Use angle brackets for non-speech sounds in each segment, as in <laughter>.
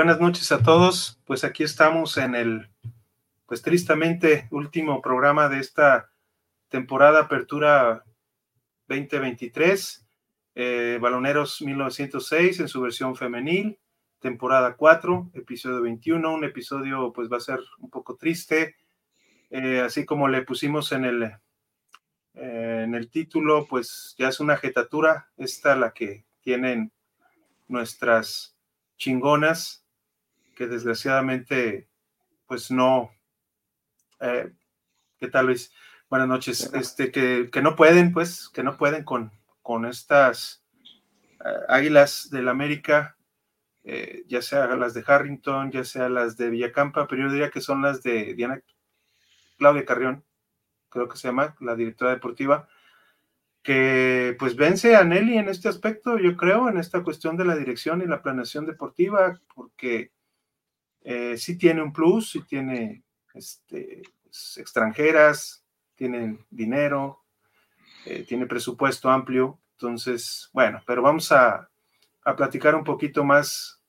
Buenas noches a todos. Pues aquí estamos en el, pues tristemente, último programa de esta temporada Apertura 2023, eh, Baloneros 1906 en su versión femenil, temporada 4, episodio 21, un episodio pues va a ser un poco triste, eh, así como le pusimos en el, eh, en el título, pues ya es una jetatura, esta la que tienen nuestras chingonas, que desgraciadamente pues no, ¿qué tal Luis? Buenas noches, este, que, que no pueden, pues, que no pueden con, con estas águilas del América eh, ya sea las de Harrington, ya sea las de Villacampa, pero yo diría que son las de Diana Claudia Carrión, creo que se llama, la directora deportiva, que pues vence a Nelly en este aspecto, yo creo, en esta cuestión de la dirección y la planeación deportiva, porque eh, sí tiene un plus, sí tiene este, pues, extranjeras, tiene dinero, eh, tiene presupuesto amplio, entonces, bueno, pero vamos a, a platicar un poquito más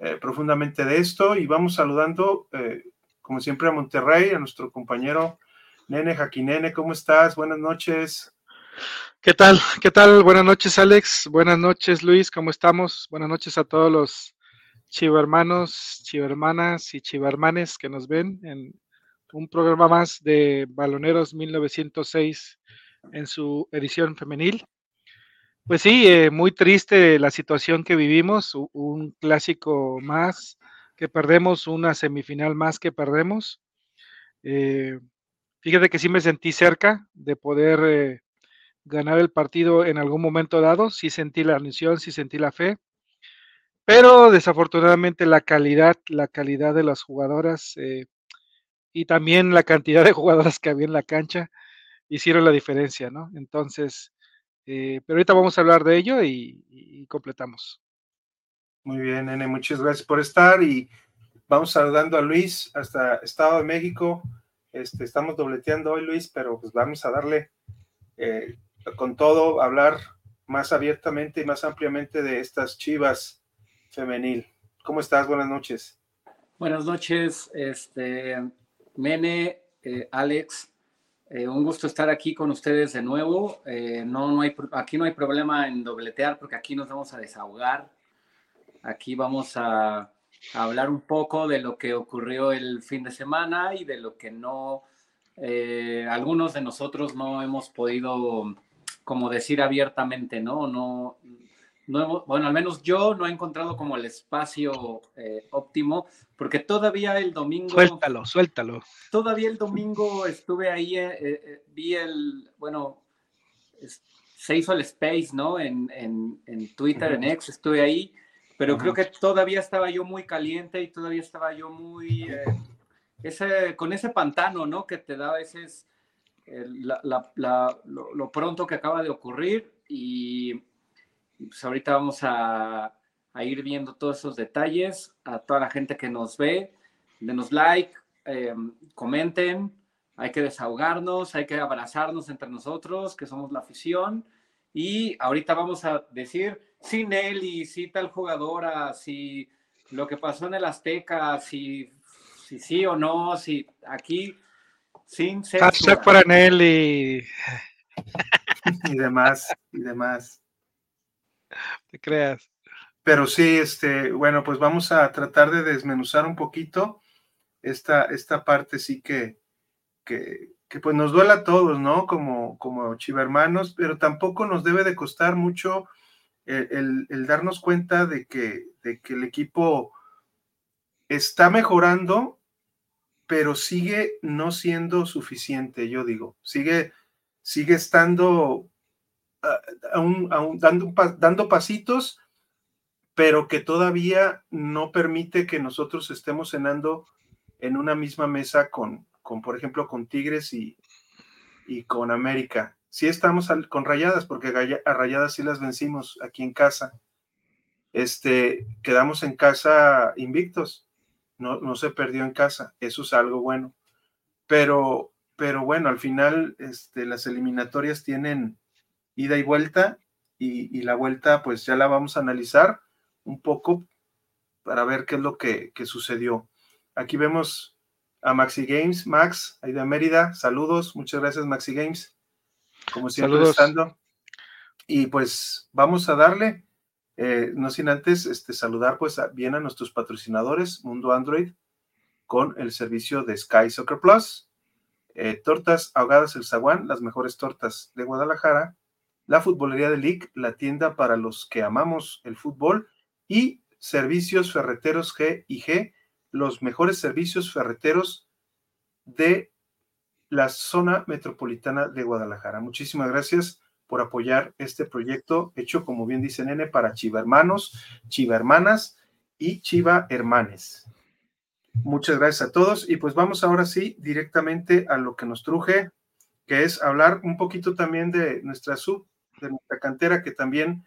eh, profundamente de esto y vamos saludando, eh, como siempre, a Monterrey, a nuestro compañero Nene Jaquinene. ¿Cómo estás? Buenas noches. ¿Qué tal? ¿Qué tal? Buenas noches, Alex. Buenas noches, Luis. ¿Cómo estamos? Buenas noches a todos los chivermanos, chivermanas y chivermanes que nos ven en un programa más de Baloneros 1906 en su edición femenil. Pues sí, eh, muy triste la situación que vivimos, un clásico más que perdemos, una semifinal más que perdemos. Eh, fíjate que sí me sentí cerca de poder eh, ganar el partido en algún momento dado, sí sentí la ilusión, sí sentí la fe, pero desafortunadamente la calidad, la calidad de las jugadoras y también la cantidad de jugadoras que había en la cancha hicieron la diferencia, ¿no? Entonces, eh, pero ahorita vamos a hablar de ello y, completamos. Muy bien, Nene, muchas gracias por estar y vamos saludando a Luis hasta Estado de México. Este, estamos dobleteando hoy, Luis, pero pues vamos a darle eh, con todo, hablar más abiertamente y más ampliamente de estas chivas femenil. ¿Cómo estás? Buenas noches. Buenas noches, este, Mene, eh, Alex. Eh, un gusto estar aquí con ustedes de nuevo. Eh, no, no hay, aquí no hay problema en dobletear porque aquí nos vamos a desahogar. Aquí vamos a, hablar un poco de lo que ocurrió el fin de semana y de lo que no, algunos de nosotros no hemos podido, como decir abiertamente, ¿no? No, bueno, al menos yo no he encontrado como el espacio eh, óptimo, porque todavía el domingo... Suéltalo, suéltalo. Todavía el domingo estuve ahí, eh, eh, vi el, bueno, se hizo el space, ¿no? En, en, Twitter, en X, estuve ahí, pero creo que todavía estaba yo muy caliente y todavía estaba yo muy... ese, con ese pantano, ¿no? Que te da a veces lo pronto que acaba de ocurrir y pues ahorita vamos a, ir viendo todos esos detalles. A toda la gente que nos ve, denos like, em, comenten. Hay que desahogarnos, hay que abrazarnos entre nosotros, que somos la afición. Y ahorita vamos a decir si Nelly, si tal jugadora, si lo que pasó en el Azteca, si, si sí o no, si aquí sin ser. Hashtag para Nelly. y demás, y demás. <laughs> Te creas. Pero sí, este, bueno, pues vamos a tratar de desmenuzar un poquito esta, esta parte sí que, que, pues nos duela a todos, ¿no? Como, como chivermanos, pero tampoco nos debe de costar mucho el, darnos cuenta de que, de que el equipo está mejorando, pero sigue no siendo suficiente, yo digo, sigue, sigue estando aún, dando, pasitos, pero que todavía no permite que nosotros estemos cenando en una misma mesa con, con por ejemplo, con Tigres y, y con América. Sí estamos con Rayadas, porque a Rayadas sí las vencimos aquí en casa. Este, quedamos en casa invictos, no, no se perdió en casa, eso es algo bueno. Pero, pero bueno, al final este, las eliminatorias tienen, ida y vuelta, y, la vuelta pues ya la vamos a analizar un poco para ver qué es lo que, sucedió. Aquí vemos a Maxi Games, Max, ahí de Mérida, saludos, muchas gracias Maxi Games, como siempre estando. Y pues vamos a darle, eh, no sin antes este, saludar pues bien a nuestros patrocinadores, Mundo Android, con el servicio de Sky Soccer Plus, eh, Tortas Ahogadas El Zaguán, las mejores tortas de Guadalajara, la Futbolería de League, la tienda para los que amamos el fútbol, y Servicios Ferreteros G y G, los mejores servicios ferreteros de la zona metropolitana de Guadalajara. Muchísimas gracias por apoyar este proyecto hecho, como bien dice Nene, para Chiva Hermanas y Chiva Hermanes. Muchas gracias a todos y pues vamos ahora sí directamente a lo que nos truje, que es hablar un poquito también de nuestra sub de nuestra cantera, que también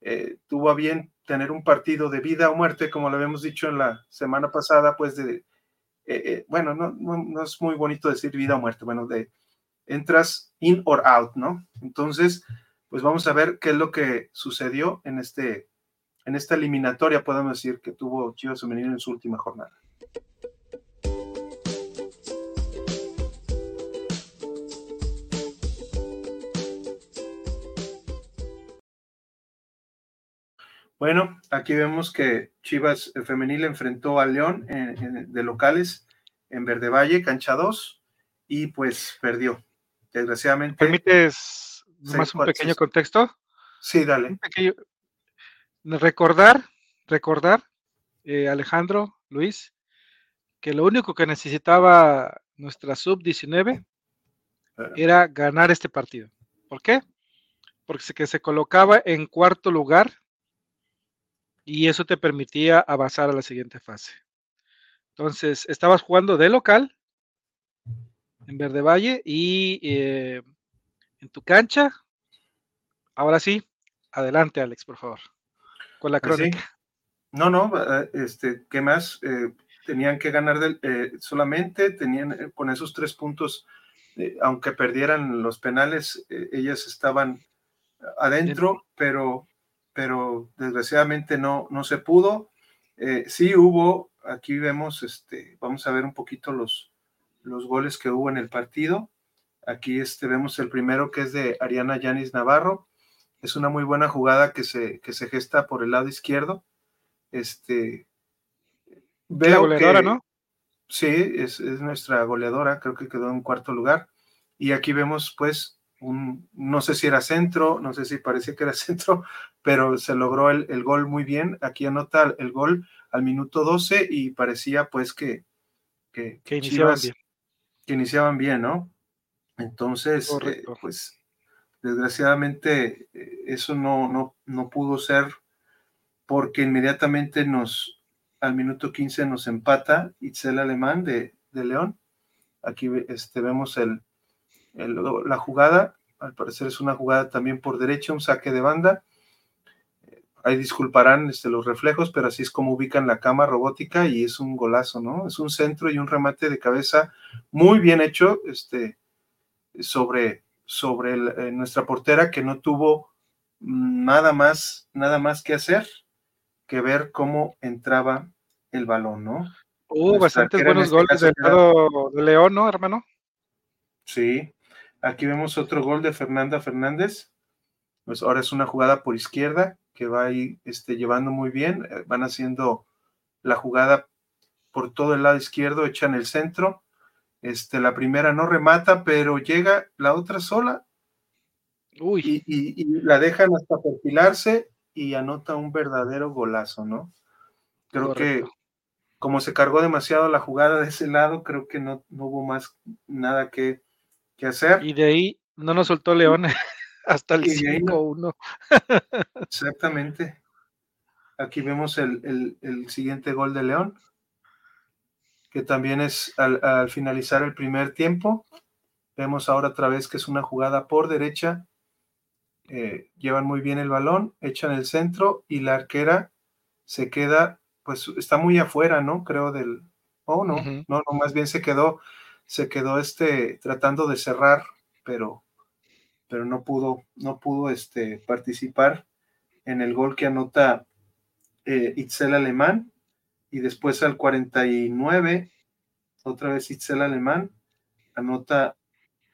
eh, tuvo a bien tener un partido de vida o muerte, como lo habíamos dicho en la semana pasada, pues de, eh, eh, bueno, no, no, es muy bonito decir vida o muerte, bueno, de entras in or out, ¿no? Entonces, pues vamos a ver qué es lo que sucedió en, este, en esta eliminatoria, podemos decir, que tuvo Chivas Femenino en su última jornada. Bueno, aquí vemos que Chivas Femenil enfrentó a León de locales en Verde Valle, cancha 2, y pues perdió. Desgraciadamente. ¿Permites más un pequeño contexto? Sí, dale. Recordar, recordar, eh, Alejandro, Luis, que lo único que necesitaba nuestra sub-19 ah. era ganar este partido. ¿Por qué? Porque se, que se colocaba en cuarto lugar y eso te permitía avanzar a la siguiente fase. Entonces, estabas jugando de local en Verde Valle y eh, en tu cancha. Ahora sí, adelante, Alex, por favor, con la pues crónica. No, no, eh, este, ¿qué más? Eh, tenían que ganar solamente, tenían con esos tres puntos, aunque perdieran los penales, ellas estaban adentro, pero pero desgraciadamente no, no se pudo. Eh, sí hubo, aquí vemos, este, vamos a ver un poquito los, los goles que hubo en el partido. Aquí este, vemos el primero que es de Ariana Yanis Navarro. Es una muy buena jugada que se, que se gesta por el lado izquierdo. Este, veo goleadora, ¿no? Sí, es, es, nuestra goleadora, creo que quedó en cuarto lugar. Y aquí vemos pues no sé si era centro, no sé si parecía que era <laughs> centro, pero se logró el, gol muy bien. Aquí anota el gol al minuto 12 y parecía pues que, que, iniciaban bien. Que iniciaban bien, ¿no? Entonces, eh, pues desgraciadamente eh, eso no, no, no pudo ser porque inmediatamente nos, al minuto 15 nos empata Itzel Alemán de, de León. Aquí este, vemos el, la jugada, al parecer es una jugada también por derecha, un saque de banda. Ahí disculparán este, los reflejos, pero así es como ubican la cama robótica y es un golazo, ¿no? Es un centro y un remate de cabeza muy bien hecho este, sobre, sobre eh, nuestra portera que no tuvo nada más, nada más que hacer que ver cómo entraba el balón, ¿no? Hubo bastantes buenos este goles del lado de León, ¿no, hermano? Sí, Aquí vemos otro gol de Fernanda Fernández. Pues ahora es una jugada por izquierda que va ahí este, llevando muy bien. Eh, van haciendo la jugada por todo el lado izquierdo, echan el centro. Este, la primera no remata, pero llega la otra sola. Uy. Y, la dejan hasta perfilarse y anota un verdadero golazo, ¿no? Creo que como se cargó demasiado la jugada de ese lado, creo que no, no hubo más nada que, ¿Qué hacer. Y de ahí no nos soltó León <laughs> hasta el 5-1. Exactamente. Aquí vemos el, siguiente gol de León, que también es al, finalizar el primer tiempo. Vemos ahora otra vez que es una jugada por derecha. Eh, llevan muy bien el balón, echan el centro y la arquera se queda, pues está muy afuera, ¿no? Creo del... Oh, no, no, no, más bien se quedó se quedó este, tratando de cerrar, pero, pero no pudo, no pudo este, participar en el gol que anota eh, Itzel Alemán. y después al 49, otra vez Itzel Alemán anota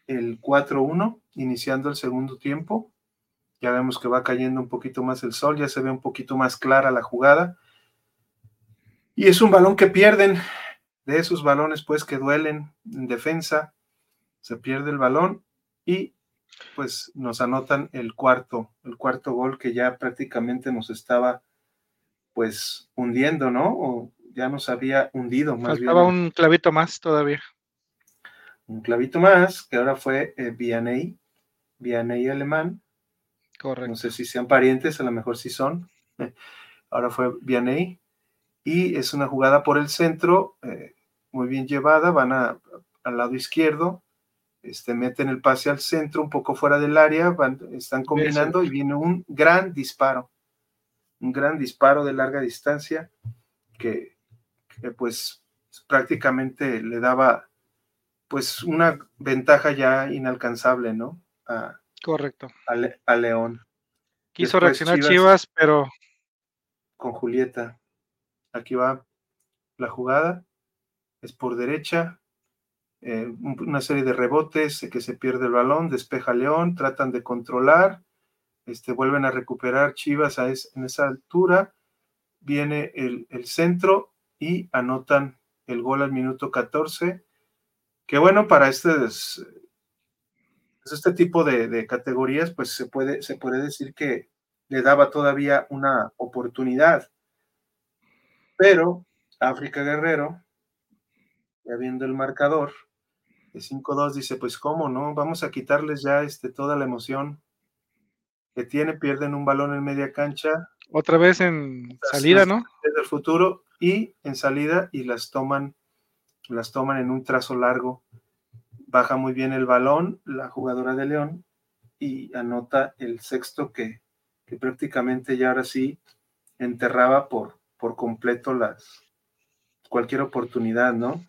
el 4-1, iniciando el segundo tiempo. Ya vemos que va cayendo un poquito más el sol, ya se ve un poquito más clara la jugada. Y es un balón que pierden, de esos balones pues que duelen en defensa, se pierde el balón y pues nos anotan el cuarto, el cuarto gol que ya prácticamente nos estaba pues hundiendo, ¿no? O ya nos había hundido más Faltaba un clavito más todavía. Un clavito más, que ahora fue eh, Vianney, Vianney alemán. Correcto. No sé si sean parientes, a lo mejor sí son. <laughs> Ahora fue Vianney. Y es una jugada por el centro, eh, muy bien llevada, van al lado izquierdo, este, meten el pase al centro, un poco fuera del área, van, están combinando y viene un gran disparo, un gran disparo de larga distancia que, pues prácticamente le daba pues una ventaja ya inalcanzable, ¿no? Correcto. A, León. Quiso reaccionar Chivas, pero... Con Julieta. Aquí va la jugada. Es por derecha. Eh, una serie de rebotes, que se pierde el balón, despeja León, tratan de controlar, este, vuelven a recuperar Chivas a en esa altura, viene el, centro y anotan el gol al minuto 14, que bueno, para este, pues, este tipo de, de, categorías, pues se puede, se puede decir que le daba todavía una oportunidad, pero África Guerrero, ya viendo el marcador, de 5-2 dice, pues cómo, ¿no? Vamos a quitarles ya este, toda la emoción que tiene, pierden un balón en media cancha. Otra vez en salida, ¿no? Desde el futuro y en salida y las toman, las toman en un trazo largo. Baja muy bien el balón la jugadora de León y anota el sexto que, que prácticamente ya ahora sí enterraba por, por completo las cualquier oportunidad, ¿no?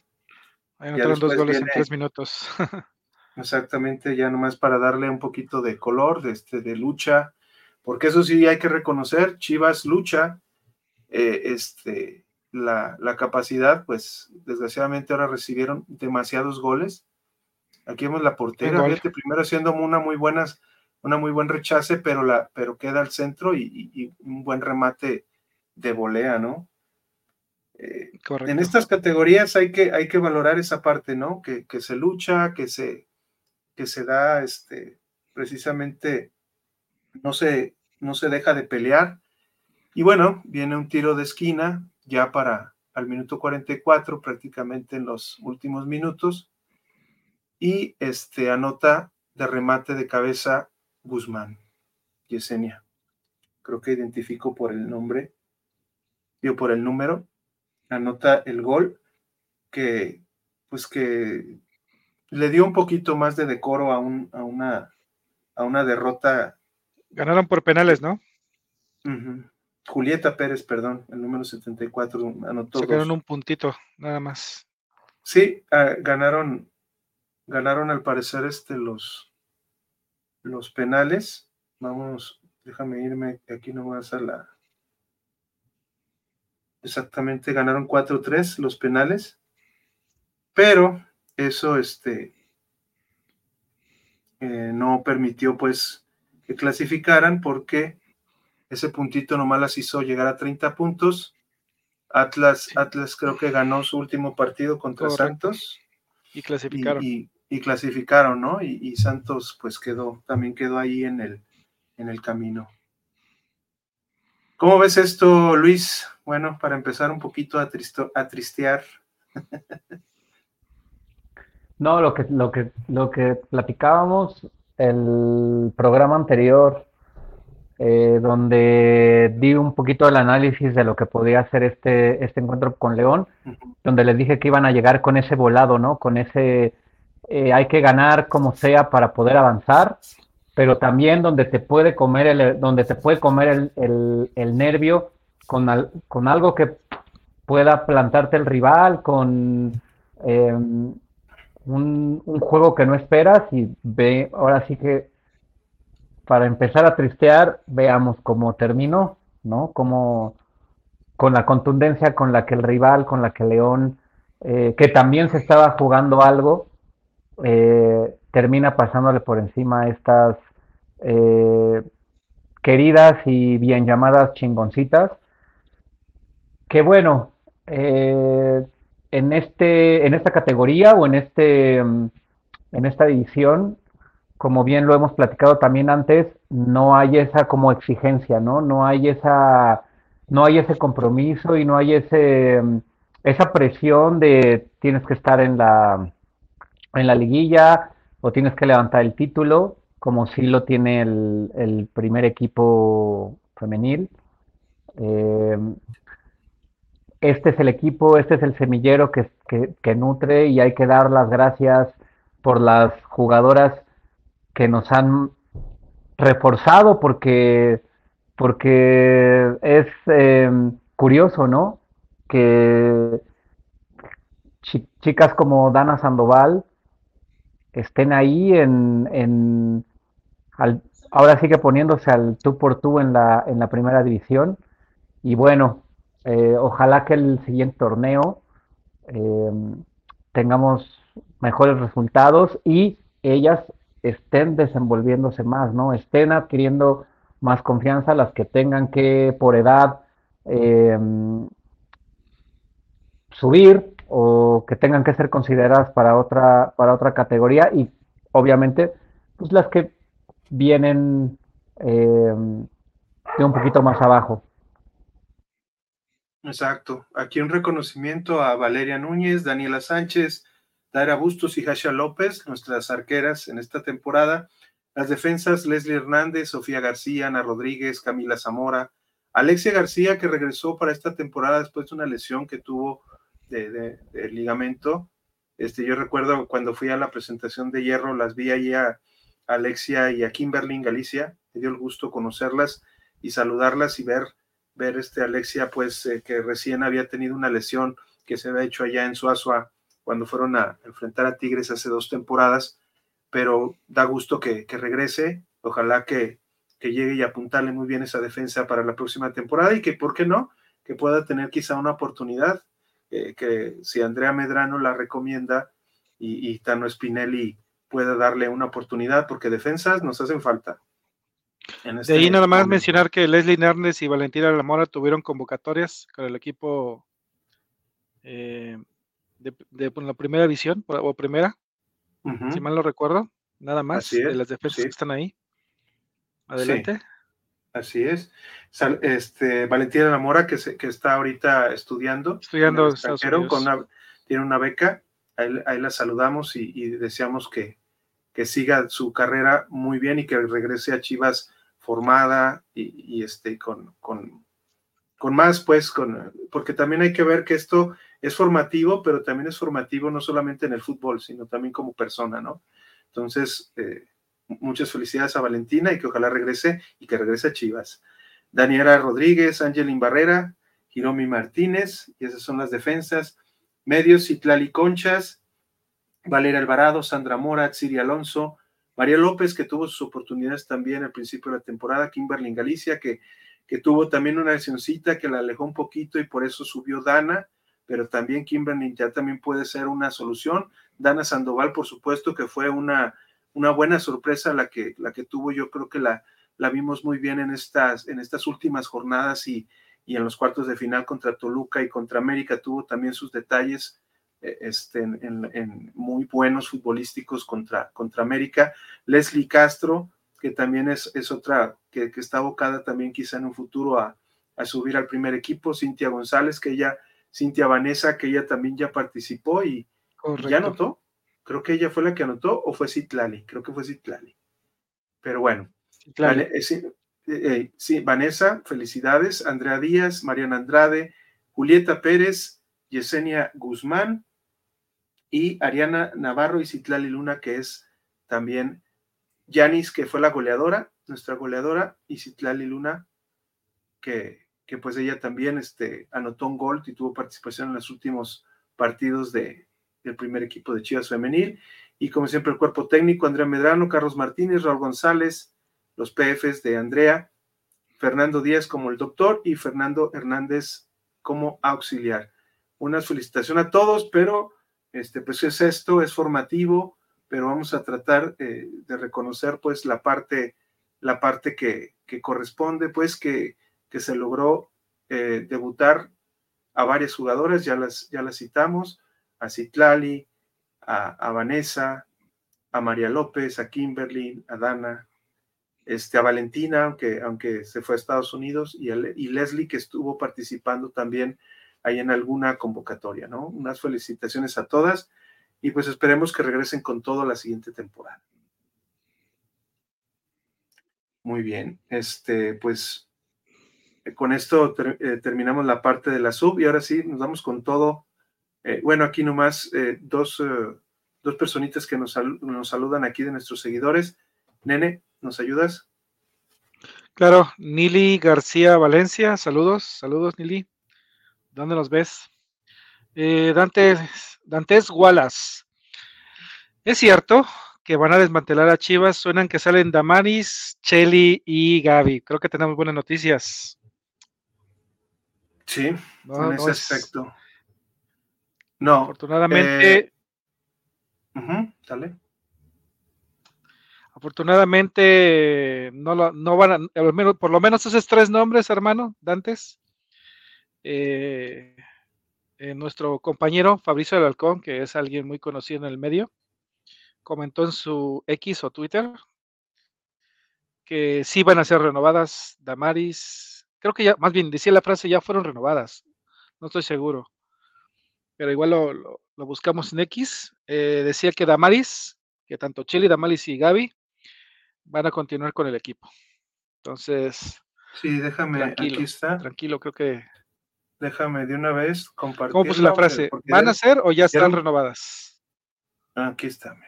Hay dos goles en tres minutos. <laughs> exactamente, ya nomás para darle un poquito de color, de, este, de lucha, porque eso sí hay que reconocer, Chivas lucha, eh, este, la, capacidad, pues desgraciadamente ahora recibieron demasiados goles. Aquí vemos la portera, primero haciendo una muy buena, una muy buen rechace, pero, la, pero queda al centro y un buen remate de volea, ¿no? Eh, en estas categorías hay que, hay que valorar esa parte, ¿no? Que, se lucha, que se, que se da, este, precisamente, no se, no se deja de pelear. Y bueno, viene un tiro de esquina ya para al minuto 44, prácticamente en los últimos minutos, y este anota de remate de cabeza Guzmán, Yesenia. Creo que identifico por el nombre, yo por el número, anota el gol que, pues que le dio un poquito más de decoro a, un, a, una, a una derrota. Ganaron por penales, ¿no? Julieta Pérez, perdón, el número 74, anotó. Se quedaron un puntito, nada más. Sí, ah, ganaron, ganaron al parecer este los, los penales. Vamos, déjame irme, aquí no voy a hacer la, exactamente ganaron 4-3 los penales, pero eso este, eh, no permitió pues que clasificaran porque ese puntito nomás las hizo llegar a 30 puntos. Atlas, Atlas creo que ganó su último partido contra Santos. Y clasificaron. Y, clasificaron, ¿no? Y, y, Santos pues quedó, también quedó ahí en el, en el camino. ¿Cómo ves esto, Luis? Bueno, para empezar un poquito a, a tristear. no, lo que, lo, que, lo que platicábamos el programa anterior, eh, donde di un poquito el análisis de lo que podía ser este, este encuentro con León, donde les dije que iban a llegar con ese volado, ¿no? Con ese eh, hay que ganar como sea para poder avanzar pero también donde te puede comer el, donde te puede comer el, nervio con, con, algo que pueda plantarte el rival, con em, un, juego que no esperas y ve, ahora sí que para empezar a tristear, veamos cómo terminó, ¿no? Cómo, con la contundencia con la que el rival, con la que León, eh, que también se estaba jugando algo, eh, termina pasándole por encima a estas queridas y bien llamadas chingoncitas. Que bueno, en, este, en esta categoría o en, este, mm, en esta división, como bien lo hemos platicado también antes, no hay esa como exigencia, ¿no? No hay esa, no hay ese compromiso y no hay ese, mm, esa presión de tienes que estar en la, en la liguilla o tienes que levantar el título, como sí lo tiene el, primer equipo femenil. Eh, este es el equipo, este es el semillero que, que, nutre y hay que dar las gracias por las jugadoras que nos han reforzado porque, porque es em, curioso, ¿no? Que chicas como Dana Sandoval estén ahí en, en ahora sigue poniéndose al tú por tú en la, en la primera división y bueno, eh, ojalá que el siguiente torneo eh, tengamos mejores resultados y ellas estén desenvolviéndose más, ¿no? Estén adquiriendo más confianza, las que tengan que por edad eh, subir o que tengan que ser consideradas para otra, para otra categoría y obviamente pues las que vienen de un poquito más abajo. Exacto. Aquí un reconocimiento a Valeria Núñez, Daniela Sánchez, Daira Bustos y Hasha López, nuestras arqueras en esta temporada. Las defensas, Leslie Hernández, Sofía García, Ana Rodríguez, Camila Zamora, Alexia García, que regresó para esta temporada después de una lesión que tuvo de, ligamento. Este, yo recuerdo cuando fui a la presentación de Hierro, las vi allí a Alexia y a Kimberly Galicia. Me dio el gusto conocerlas y saludarlas y ver ver este Alexia, pues eh, que recién había tenido una lesión que se había hecho allá en Suazua cuando fueron a enfrentar a Tigres hace dos temporadas, pero da gusto que, regrese, ojalá que, que, llegue y apuntarle muy bien esa defensa para la próxima temporada y que, ¿por qué no?, que pueda tener quizá una oportunidad, eh, que si Andrea Medrano la recomienda y, y Tano Spinelli pueda darle una oportunidad, porque defensas nos hacen falta de este ahí nada más mencionar que Leslie Hernández y Valentina Lamora tuvieron convocatorias con el equipo eh, de, la primera división o primera, si mal no recuerdo, nada más de las defensas que están ahí. Adelante. Así es. Este, Valentina Lamora, que, que está ahorita estudiando. Estudiando con tiene una beca. Ahí, la saludamos y, deseamos que, que, siga su carrera muy bien y que regrese a Chivas formada y, este, con, con, con, más, pues, con, porque también hay que ver que esto es formativo, pero también es formativo no solamente en el fútbol, sino también como persona, ¿no? Entonces, eh, muchas felicidades a Valentina y que ojalá regrese y que regrese a Chivas. Daniela Rodríguez, Angelin Barrera, Hiromi Martínez, y esas son las defensas. Medios, Citlali Conchas, Valeria Alvarado, Sandra Mora, Siri Alonso, María López, que tuvo sus oportunidades también al principio de la temporada, Kimberly Galicia, que, que tuvo también una lesioncita que la alejó un poquito y por eso subió Dana, pero también Kimberly ya también puede ser una solución. Dana Sandoval, por supuesto, que fue una, una buena sorpresa la que, la que tuvo, yo creo que la, la vimos muy bien en estas, en estas últimas jornadas y, y en los cuartos de final contra Toluca y contra América tuvo también sus detalles este, en, muy buenos futbolísticos contra, contra América. Leslie Castro, que también es, es otra que, está abocada también quizá en un futuro a, subir al primer equipo. Cintia González, que ella, Cintia Vanessa, que ella también ya participó y, ya anotó. Creo que ella fue la que anotó o fue Citlali, creo que fue Citlali. Pero bueno, eh, eh, sí, Vanessa, felicidades. Andrea Díaz, Mariana Andrade, Julieta Pérez, Yesenia Guzmán, y Ariana Navarro y Citlali Luna, que es también Yanis, que fue la goleadora, nuestra goleadora, y Citlali Luna, que, que pues ella también este, anotó un gol y tuvo participación en los últimos partidos de, del primer equipo de Chivas Femenil. Y como siempre, el cuerpo técnico, Andrea Medrano, Carlos Martínez, Raúl González, los PFs de Andrea, Fernando Díaz como el doctor y Fernando Hernández como auxiliar. Una felicitación a todos, pero este, pues es esto, es formativo, pero vamos a tratar eh, de reconocer pues la parte, la parte que, corresponde, pues que, se logró eh, debutar a varias jugadoras, ya las, ya las citamos, a Citlali, a, Vanessa, a María López, a Kimberly, a Dana, este, a Valentina, aunque, aunque se fue a Estados Unidos, y, y Leslie, que estuvo participando también ahí en alguna convocatoria, ¿no? Unas felicitaciones a todas y pues esperemos que regresen con todo la siguiente temporada. Muy bien, este, pues con esto eh, terminamos la parte de la sub y ahora sí nos vamos con todo. Eh, bueno, aquí nomás eh, dos, dos personitas que nos, nos saludan aquí de nuestros seguidores. Nene, ¿nos ayudas? Claro, Nili García Valencia, saludos, saludos Nili. ¿Dónde nos ves? Eh, Dante, Dantes Wallace. Es cierto que van a desmantelar a Chivas. Suenan que salen Damaris, Chelly y Gaby. Creo que tenemos buenas noticias. Sí, en ese aspecto. No. Afortunadamente. Eh, dale. Afortunadamente no, no van a, por lo menos esos tres nombres, hermano, Dantes, eh, eh, nuestro compañero Fabricio Alarcón, que es alguien muy conocido en el medio, comentó en su X o Twitter que sí van a ser renovadas Damaris. Creo que ya, más bien decía la frase, ya fueron renovadas. No estoy seguro. Pero igual lo, buscamos en X. Eh, decía que Damaris, que tanto Chile, Damaris y Gaby van a continuar con el equipo. Entonces. Sí, déjame, aquí está. Tranquilo, creo que Déjame de una vez compartir. ¿Cómo puse la frase? ¿Van a ser o ya están renovadas? Aquí está, mira.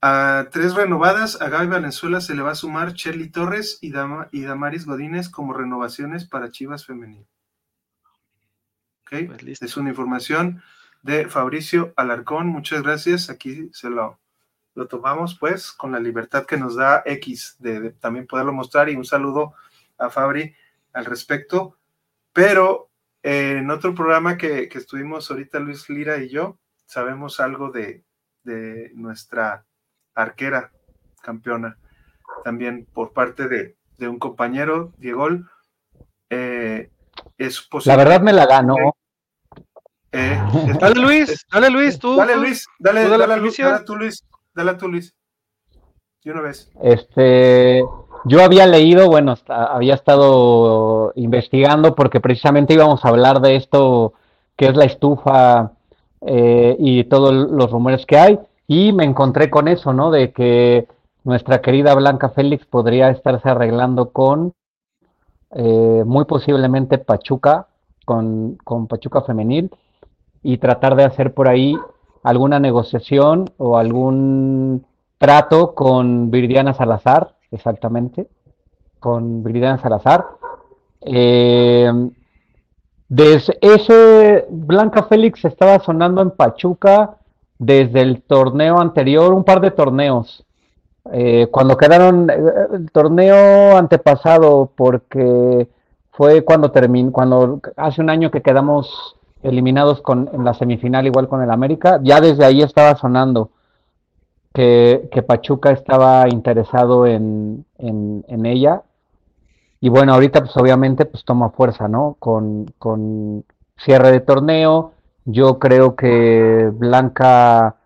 A tres renovadas, a Gaby Valenzuela se le va a sumar Shelly Torres y, y Damaris Godínez como renovaciones para Chivas Femenil. Ok, pues es una información de Fabricio Alarcón. Muchas gracias. Aquí se lo, lo tomamos, pues, con la libertad que nos da X de, también poderlo mostrar. Y un saludo a Fabri al respecto. Pero eh, en otro programa que, estuvimos ahorita Luis Lira y yo, sabemos algo de, nuestra arquera campeona, también por parte de, un compañero, Diego. Eh, es posible. La verdad me la ganó. Eh, <laughs> dale Luis, dale Luis, tú. Dale Luis, dale, dale, dale, dale tú Luis, dale tú Luis. Y una vez. Este, yo había leído, bueno, había estado investigando porque precisamente íbamos a hablar de esto, que es la estufa eh, y todos los rumores que hay, y me encontré con eso, ¿no? De que nuestra querida Blanca Félix podría estarse arreglando con eh, muy posiblemente Pachuca, con, con Pachuca Femenil, y tratar de hacer por ahí alguna negociación o algún trato con Viridiana Salazar exactamente, con Viridiana Salazar. Eh, desde ese Blanca Félix estaba sonando en Pachuca desde el torneo anterior, un par de torneos. Eh, cuando quedaron eh, el torneo antepasado, porque fue cuando terminó, cuando hace un año que quedamos eliminados con, en la semifinal igual con el América, ya desde ahí estaba sonando que, Pachuca estaba interesado en, ella. Y bueno, ahorita pues obviamente pues toma fuerza, ¿no? Con, con cierre de torneo. Yo creo que Blanca,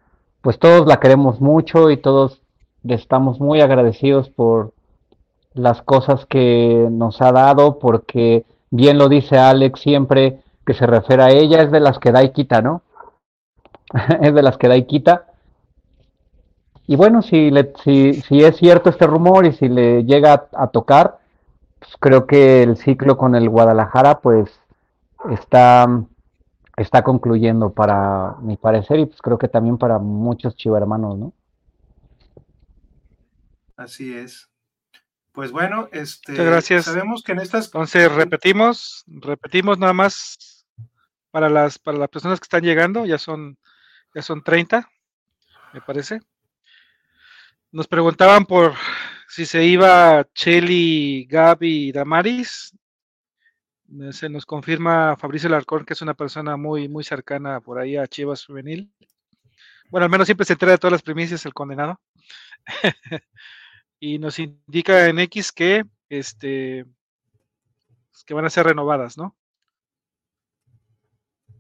pues todos la queremos mucho y todos estamos muy agradecidos por las cosas que nos ha dado, porque bien lo dice Alex siempre que se refiere a ella, es de las que da y quita, ¿no? <laughs> es de las que da y quita. Y bueno, si, le, si, si es cierto este rumor y si le llega a, tocar, pues creo que el ciclo con el Guadalajara pues está, está concluyendo para mi parecer y pues creo que también para muchos chivermanos, ¿no? Así es. Pues bueno, este, gracias. sabemos que en estas... Entonces repetimos, repetimos nada más para las, para las personas que están llegando, ya son, ya son 30, me parece. Nos preguntaban por si se iba Chelly, Gaby y Damaris. Se nos confirma Fabricio Larcón, que es una persona muy, muy cercana por ahí a Chivas Juvenil. Bueno, al menos siempre se entera de todas las primicias el condenado. <laughs> y nos indica en X que, este, que van a ser renovadas, ¿no?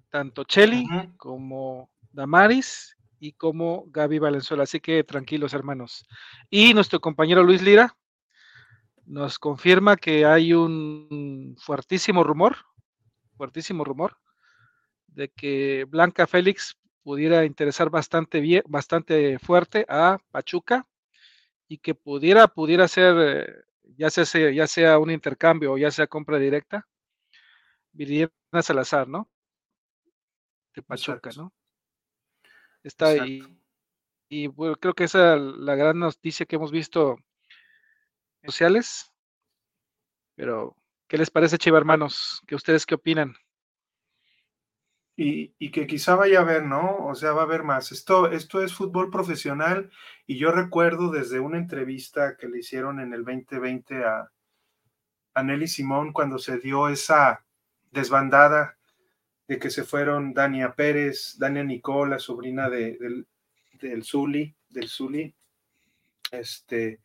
Tanto Cheli como Damaris y como Gaby Valenzuela. Así que tranquilos, hermanos. Y nuestro compañero Luis Lira nos confirma que hay un fuertísimo rumor, fuertísimo rumor, de que Blanca Félix pudiera interesar bastante bien, bastante fuerte a Pachuca y que pudiera, pudiera ser, eh, ya sea, ya sea un intercambio o ya sea compra directa, Viridiana Salazar, ¿no? De Pachuca, ¿no? Está ahí. Y bueno, creo que esa es la gran noticia que hemos visto en sociales. Pero, ¿qué les parece, Chiva hermanos? ¿Qué ustedes qué opinan? y, que quizá vaya a haber, ¿no? O sea, va a haber más. Esto, esto es fútbol profesional y yo recuerdo desde una entrevista que le hicieron en el 2020 a, a Nelly Simón cuando se dio esa desbandada de que se fueron Dania Pérez, Dania Nicola, sobrina de, del, del Zuli, del Zuli, este,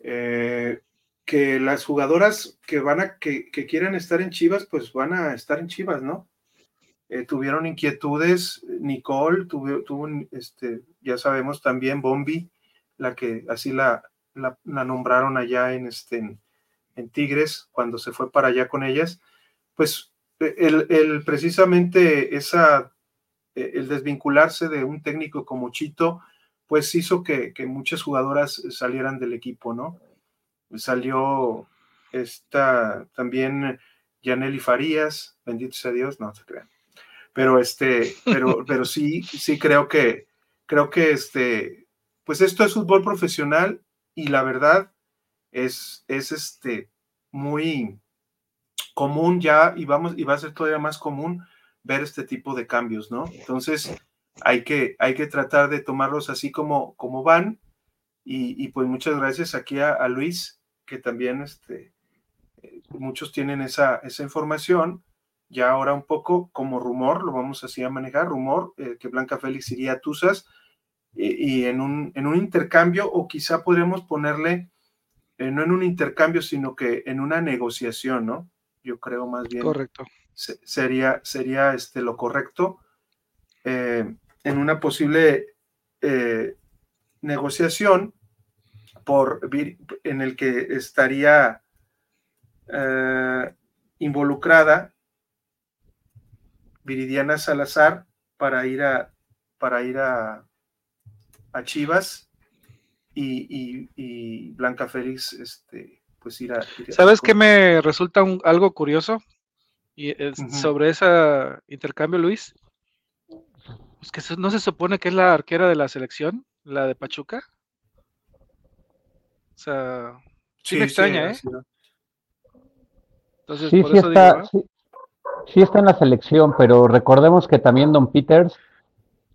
eh, que las jugadoras que van a, que, que quieran estar en Chivas, pues van a estar en Chivas, ¿no? Eh, tuvieron inquietudes, Nicole tuvo, tuvo, este, ya sabemos también Bombi, la que así la, la, nombraron allá en, este, en, Tigres, cuando se fue para allá con ellas, pues el, el precisamente esa, e, el desvincularse de un técnico como Chito, pues hizo que, que muchas jugadoras salieran del equipo, ¿no? Salió esta también Yaneli Farías, bendito sea Dios, no se crean pero este, pero, <laughs> pero sí, sí creo que, creo que este, pues esto es fútbol profesional y la verdad es, es este, muy común ya y vamos, y va a ser todavía más común ver este tipo de cambios, ¿no? Entonces, hay que, hay que tratar de tomarlos así como, como van. Y, pues muchas gracias aquí a, Luis, que también este, eh, muchos tienen esa, esa información ya ahora un poco como rumor, lo vamos así a manejar, rumor, eh, que Blanca Félix iría a Tuzas y en, un, en un intercambio o quizá podríamos ponerle, eh, no en un intercambio, sino que en una negociación, ¿no? Yo creo más bien. Correcto. sería, sería este, lo correcto eh, en una posible negociación por, en el que estaría involucrada Viridiana Salazar para ir a, para ir a, a Chivas y, Blanca Félix, este, pues ir a... ¿Sabes qué me resulta un, algo curioso? Y sobre ese intercambio, Luis. Pues que no se supone que es la arquera de la selección, la de Pachuca. O sea, sí, me extraña, ¿eh? Entonces, por eso digo, sí está en la selección, pero recordemos que también Don Peters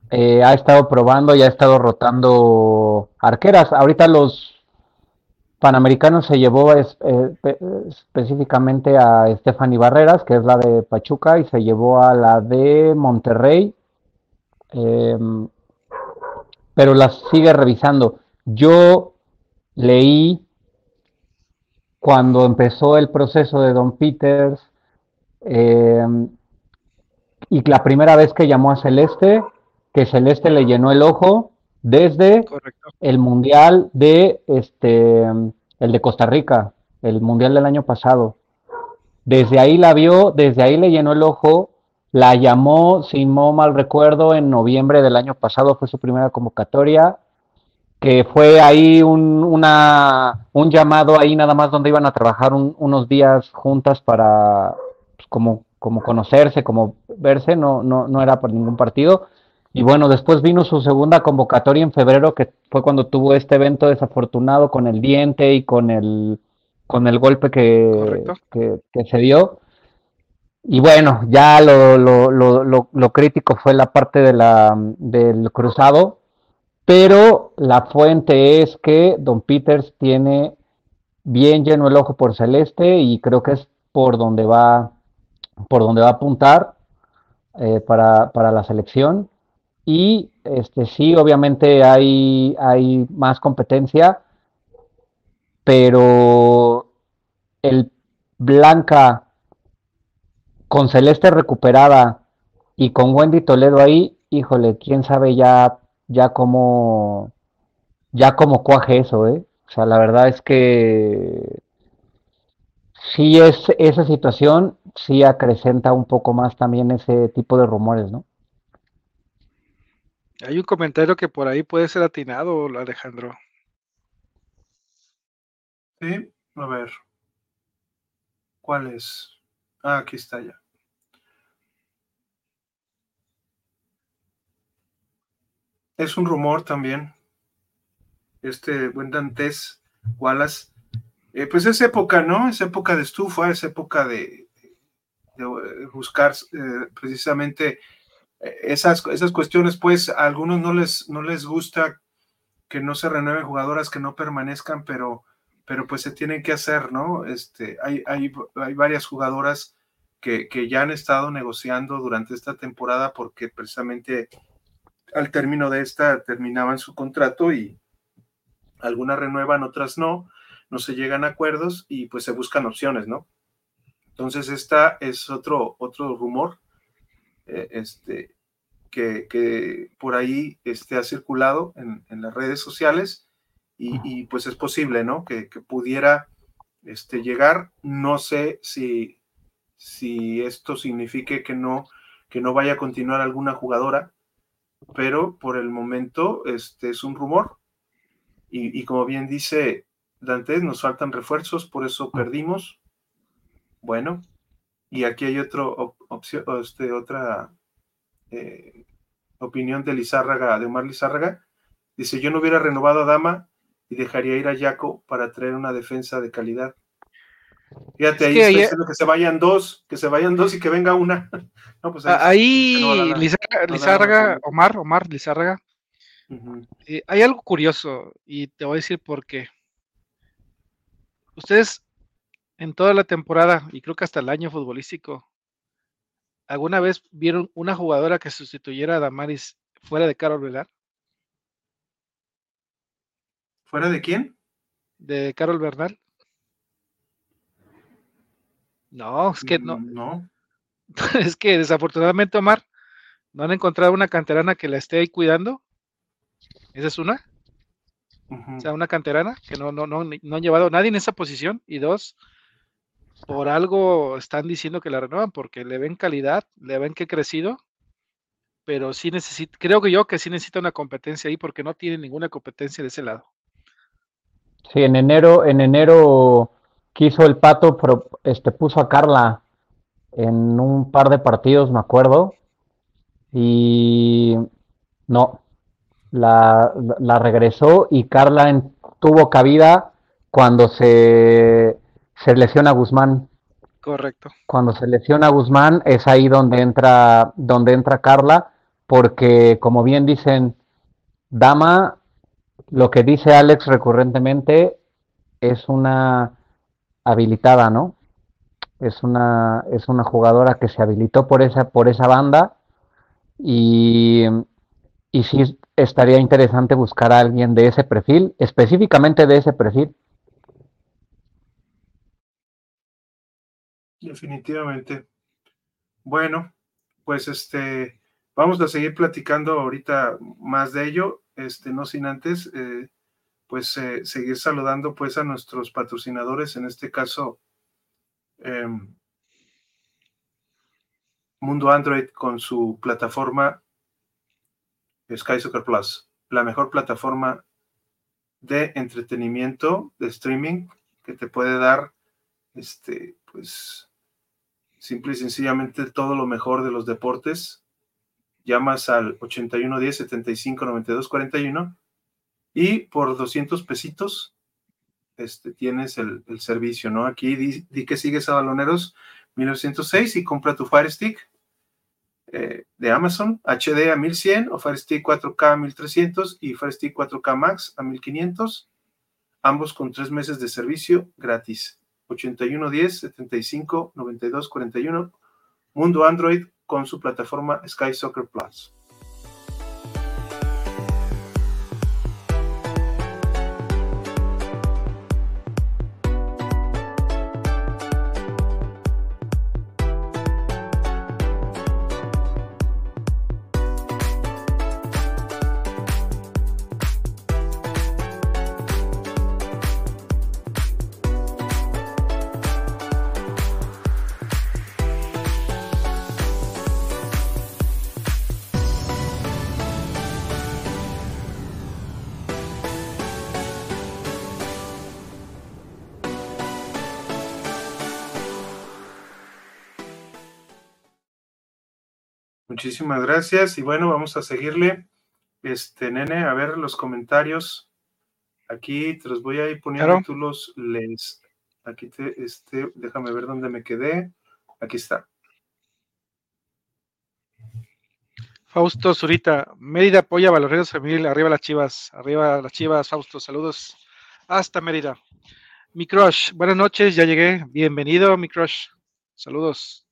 eh, ha estado probando y ha estado rotando arqueras. Ahorita los Panamericanos se llevó eh, específicamente a Stephanie Barreras, que es la de Pachuca, y se llevó a la de Monterrey, em, pero las sigue revisando. Yo leí cuando empezó el proceso de Don Peters eh, y la primera vez que llamó a Celeste, que Celeste le llenó el ojo desde el mundial de este el de Costa Rica, el mundial del año pasado. Desde ahí la vio, desde ahí le llenó el ojo, la llamó, si no mal recuerdo, en noviembre del año pasado fue su primera convocatoria, que fue ahí un, una, un llamado ahí nada más donde iban a trabajar unos días juntas para, como, como conocerse, como verse, no, no, no era por ningún partido. Y bueno, después vino su segunda convocatoria en febrero, que fue cuando tuvo este evento desafortunado con el diente y con el, con el golpe que, que, se dio. Y bueno, ya lo, lo, lo, lo, crítico fue la parte de la, del cruzado, pero la fuente es que Don Peters tiene bien lleno el ojo por Celeste y creo que es por donde va, por donde va a apuntar eh, para, para, la selección. Y este, sí, obviamente hay, hay más competencia, pero el Blanca con Celeste recuperada y con Wendy Toledo ahí, híjole, quién sabe ya, ya cómo, ya cómo cuaje eso, ¿eh? O sea, la verdad es que sí es esa situación, sí acrecenta un poco más también ese tipo de rumores, ¿no? Hay un comentario que por ahí puede ser atinado, Alejandro. Sí, a ver. ¿Cuál es? Ah, aquí está ya. Es un rumor también. Este buen Dantes Wallace. Eh, pues es época, ¿no? Es época de estufa, es época de, buscar eh, precisamente esas, esas cuestiones, pues a algunos no les, no les gusta que no se renueven jugadoras, que no permanezcan, pero, pero pues se tienen que hacer, ¿no? Este, hay, hay, hay varias jugadoras que, que, ya han estado negociando durante esta temporada porque precisamente al término de esta terminaban su contrato y algunas renuevan, otras no, no se llegan a acuerdos y pues se buscan opciones, ¿no? Entonces, esta es otro, otro rumor eh, este, que, por ahí este, ha circulado en, las redes sociales y, pues es posible, ¿no? Que, pudiera este, llegar. No sé si, si esto signifique que no, que no vaya a continuar alguna jugadora, pero por el momento este es un rumor. Y, como bien dice Dante, nos faltan refuerzos, por eso perdimos. Bueno, y aquí hay otro, opción, este, otra eh, opinión de Lizárraga, de Omar Lizárraga. Dice, yo no hubiera renovado a Dama y dejaría ir a Yaco para traer una defensa de calidad. Fíjate, ahí está diciendo que se vayan dos, que se vayan dos y que venga una. Pues ahí, Lizárraga, Omar, Omar Lizárraga. Eh, hay algo curioso y te voy a decir por qué. Ustedes en toda la temporada y creo que hasta el año futbolístico, ¿alguna vez vieron una jugadora que sustituyera a Damaris fuera de Carol Velar? ¿Fuera de quién? De Carol Bernal. No, es que no. Mm, no. <laughs> es que desafortunadamente, Omar, no han encontrado una canterana que la esté ahí cuidando. Esa es una. O sea, una canterana que no, no, no, no han llevado a nadie en esa posición. Y dos, por algo están diciendo que la renuevan, porque le ven calidad, le ven que ha crecido, pero sí necesita, creo que yo que sí necesita una competencia ahí, porque no tiene ninguna competencia de ese lado. Sí, en enero, en enero quiso el pato, pero este puso a Carla en un par de partidos, me acuerdo, y no, la, regresó y Carla tuvo cabida cuando se, se lesiona Guzmán. Correcto. Cuando se lesiona Guzmán es ahí donde entra, donde entra Carla, porque como bien dicen, Dama, lo que dice Alex recurrentemente es una habilitada, ¿no? Es una, es una jugadora que se habilitó por esa, por esa banda y, y sí estaría interesante buscar a alguien de ese perfil, específicamente de ese perfil. Definitivamente. Bueno, pues este, vamos a seguir platicando ahorita más de ello, este, no sin antes, eh, pues eh, seguir saludando pues a nuestros patrocinadores, en este caso em, Mundo Android con su plataforma Sky Soccer Plus, la mejor plataforma de entretenimiento, de streaming, que te puede dar, este, pues, simple y sencillamente todo lo mejor de los deportes. Llamas al 8110 75 92 41 y por 200 pesitos este, tienes el, servicio, ¿no? Aquí di, que sigues a Baloneros 1906 y compra tu Fire Stick eh, de Amazon, HD a 1100 o Fire Stick 4K a 1300 y Fire Stick 4K Max a 1500, ambos con tres meses de servicio gratis. 8110 75 92 41. Mundo Android con su plataforma Sky Soccer Plus. Muchísimas gracias. Y bueno, vamos a seguirle. Este, nene, a ver los comentarios. Aquí te los voy a ir poniendo, tú los lees. Aquí te, este, déjame ver dónde me quedé. Aquí está. Fausto Zurita, Mérida apoya Valores Femenil, arriba las chivas, arriba las chivas, Fausto, saludos hasta Mérida. Mi crush, buenas noches, ya llegué, bienvenido, mi crush, saludos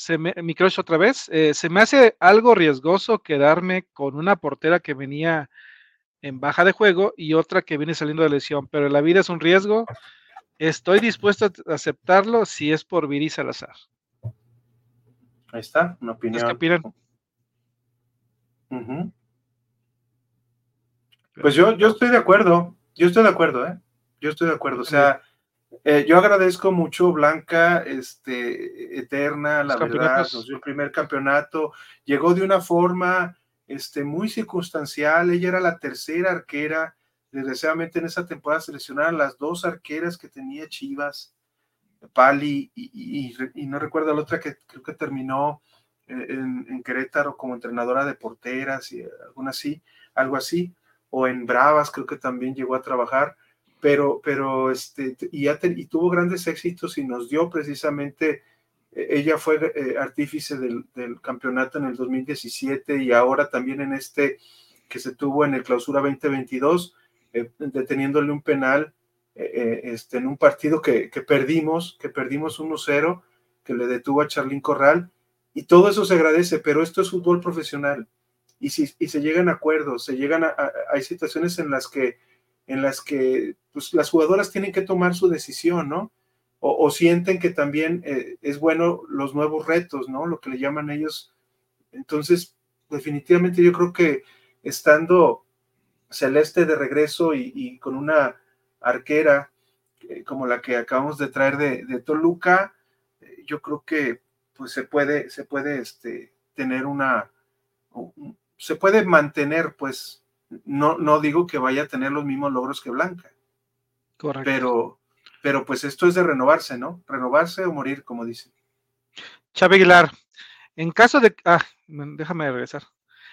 se me, mi crush otra vez, eh, se me hace algo riesgoso quedarme con una portera que venía en baja de juego y otra que viene saliendo de lesión, pero la vida es un riesgo. Estoy dispuesto a aceptarlo si es por Viri Salazar. Ahí está, una opinión. ¿Qué opinan? Pues yo, yo estoy de acuerdo, yo estoy de acuerdo, ¿eh? Yo estoy de acuerdo, o sea, eh, yo agradezco mucho Blanca, este, eterna, la verdad, nos dio el primer campeonato, llegó de una forma este, muy circunstancial, ella era la tercera arquera, desgraciadamente en esa temporada seleccionaron las dos arqueras que tenía Chivas, Pali y, no recuerdo la otra que creo que terminó eh, en, en, Querétaro como entrenadora de porteras y alguna así, algo así, o en Bravas creo que también llegó a trabajar pero, pero este, y, y tuvo grandes éxitos y nos dio precisamente, e, ella fue eh, artífice del, campeonato en el 2017 y ahora también en este que se tuvo en el clausura 2022, eh, deteniéndole un penal eh, este, en un partido que, que perdimos, que perdimos 1-0, que le detuvo a Charlín Corral, y todo eso se agradece, pero esto es fútbol profesional. Y, si, y se llegan a acuerdos, se llegan a hay situaciones en las que en las que pues, las jugadoras tienen que tomar su decisión, ¿no? O, sienten que también eh, es bueno los nuevos retos, ¿no? Lo que le llaman ellos. Entonces, definitivamente yo creo que estando Celeste de regreso y, con una arquera eh, como la que acabamos de traer de, Toluca, eh, yo creo que pues se puede, se puede este, tener una, se puede mantener pues no, no digo que vaya a tener los mismos logros que Blanca. Correcto. Pero, pero pues esto es de renovarse, ¿no? Renovarse o morir, como dicen. Chávez Aguilar, en caso de. Ah, déjame regresar.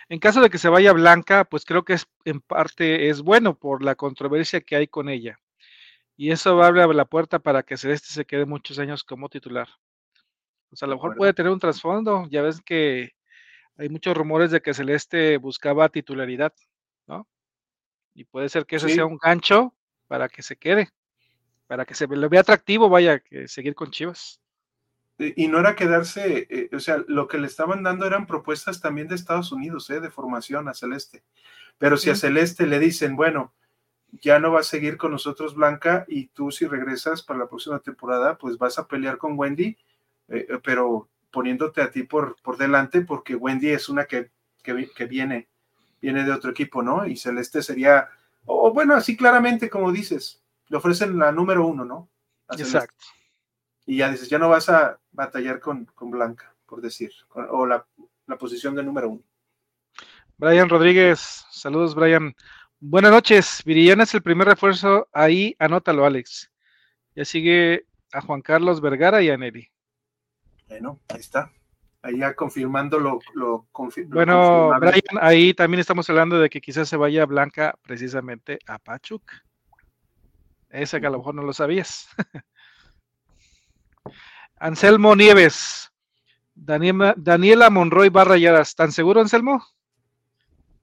En caso de que se vaya Blanca, pues creo que es, en parte es bueno por la controversia que hay con ella. Y eso abre la puerta para que Celeste se quede muchos años como titular. O sea, a lo mejor puede tener un trasfondo. Ya ves que hay muchos rumores de que Celeste buscaba titularidad. ¿No? Y puede ser que ese sea un gancho para que se quede, para que se le vea atractivo, vaya, que seguir con Chivas. Y no era quedarse, eh, o sea, lo que le estaban dando eran propuestas también de Estados Unidos, ¿eh? de formación a Celeste. Pero si a Celeste le dicen, bueno, ya no va a seguir con nosotros Blanca y tú si regresas para la próxima temporada, pues vas a pelear con Wendy, eh, pero poniéndote a ti por, por delante porque Wendy es una que, que, que viene viene de otro equipo, ¿no? Y Celeste sería, o bueno, así claramente como dices, le ofrecen la número uno, ¿no? Exacto. Y ya dices, ya no vas a batallar con, con Blanca, por decir, o la, posición de número uno. Brian Rodríguez, saludos Brian. Buenas noches, Viridiana es el primer refuerzo, ahí anótalo Alex. Ya sigue a Juan Carlos Vergara y a Nelly. Bueno, ahí está ya confirmando lo, lo, Bueno, Brian, ahí también estamos hablando de que quizás se vaya Blanca precisamente a Pachuca. Ese que a lo mejor no lo sabías. <laughs> Anselmo Nieves. Daniela, Daniela Monroy a ¿Tan seguro, Anselmo?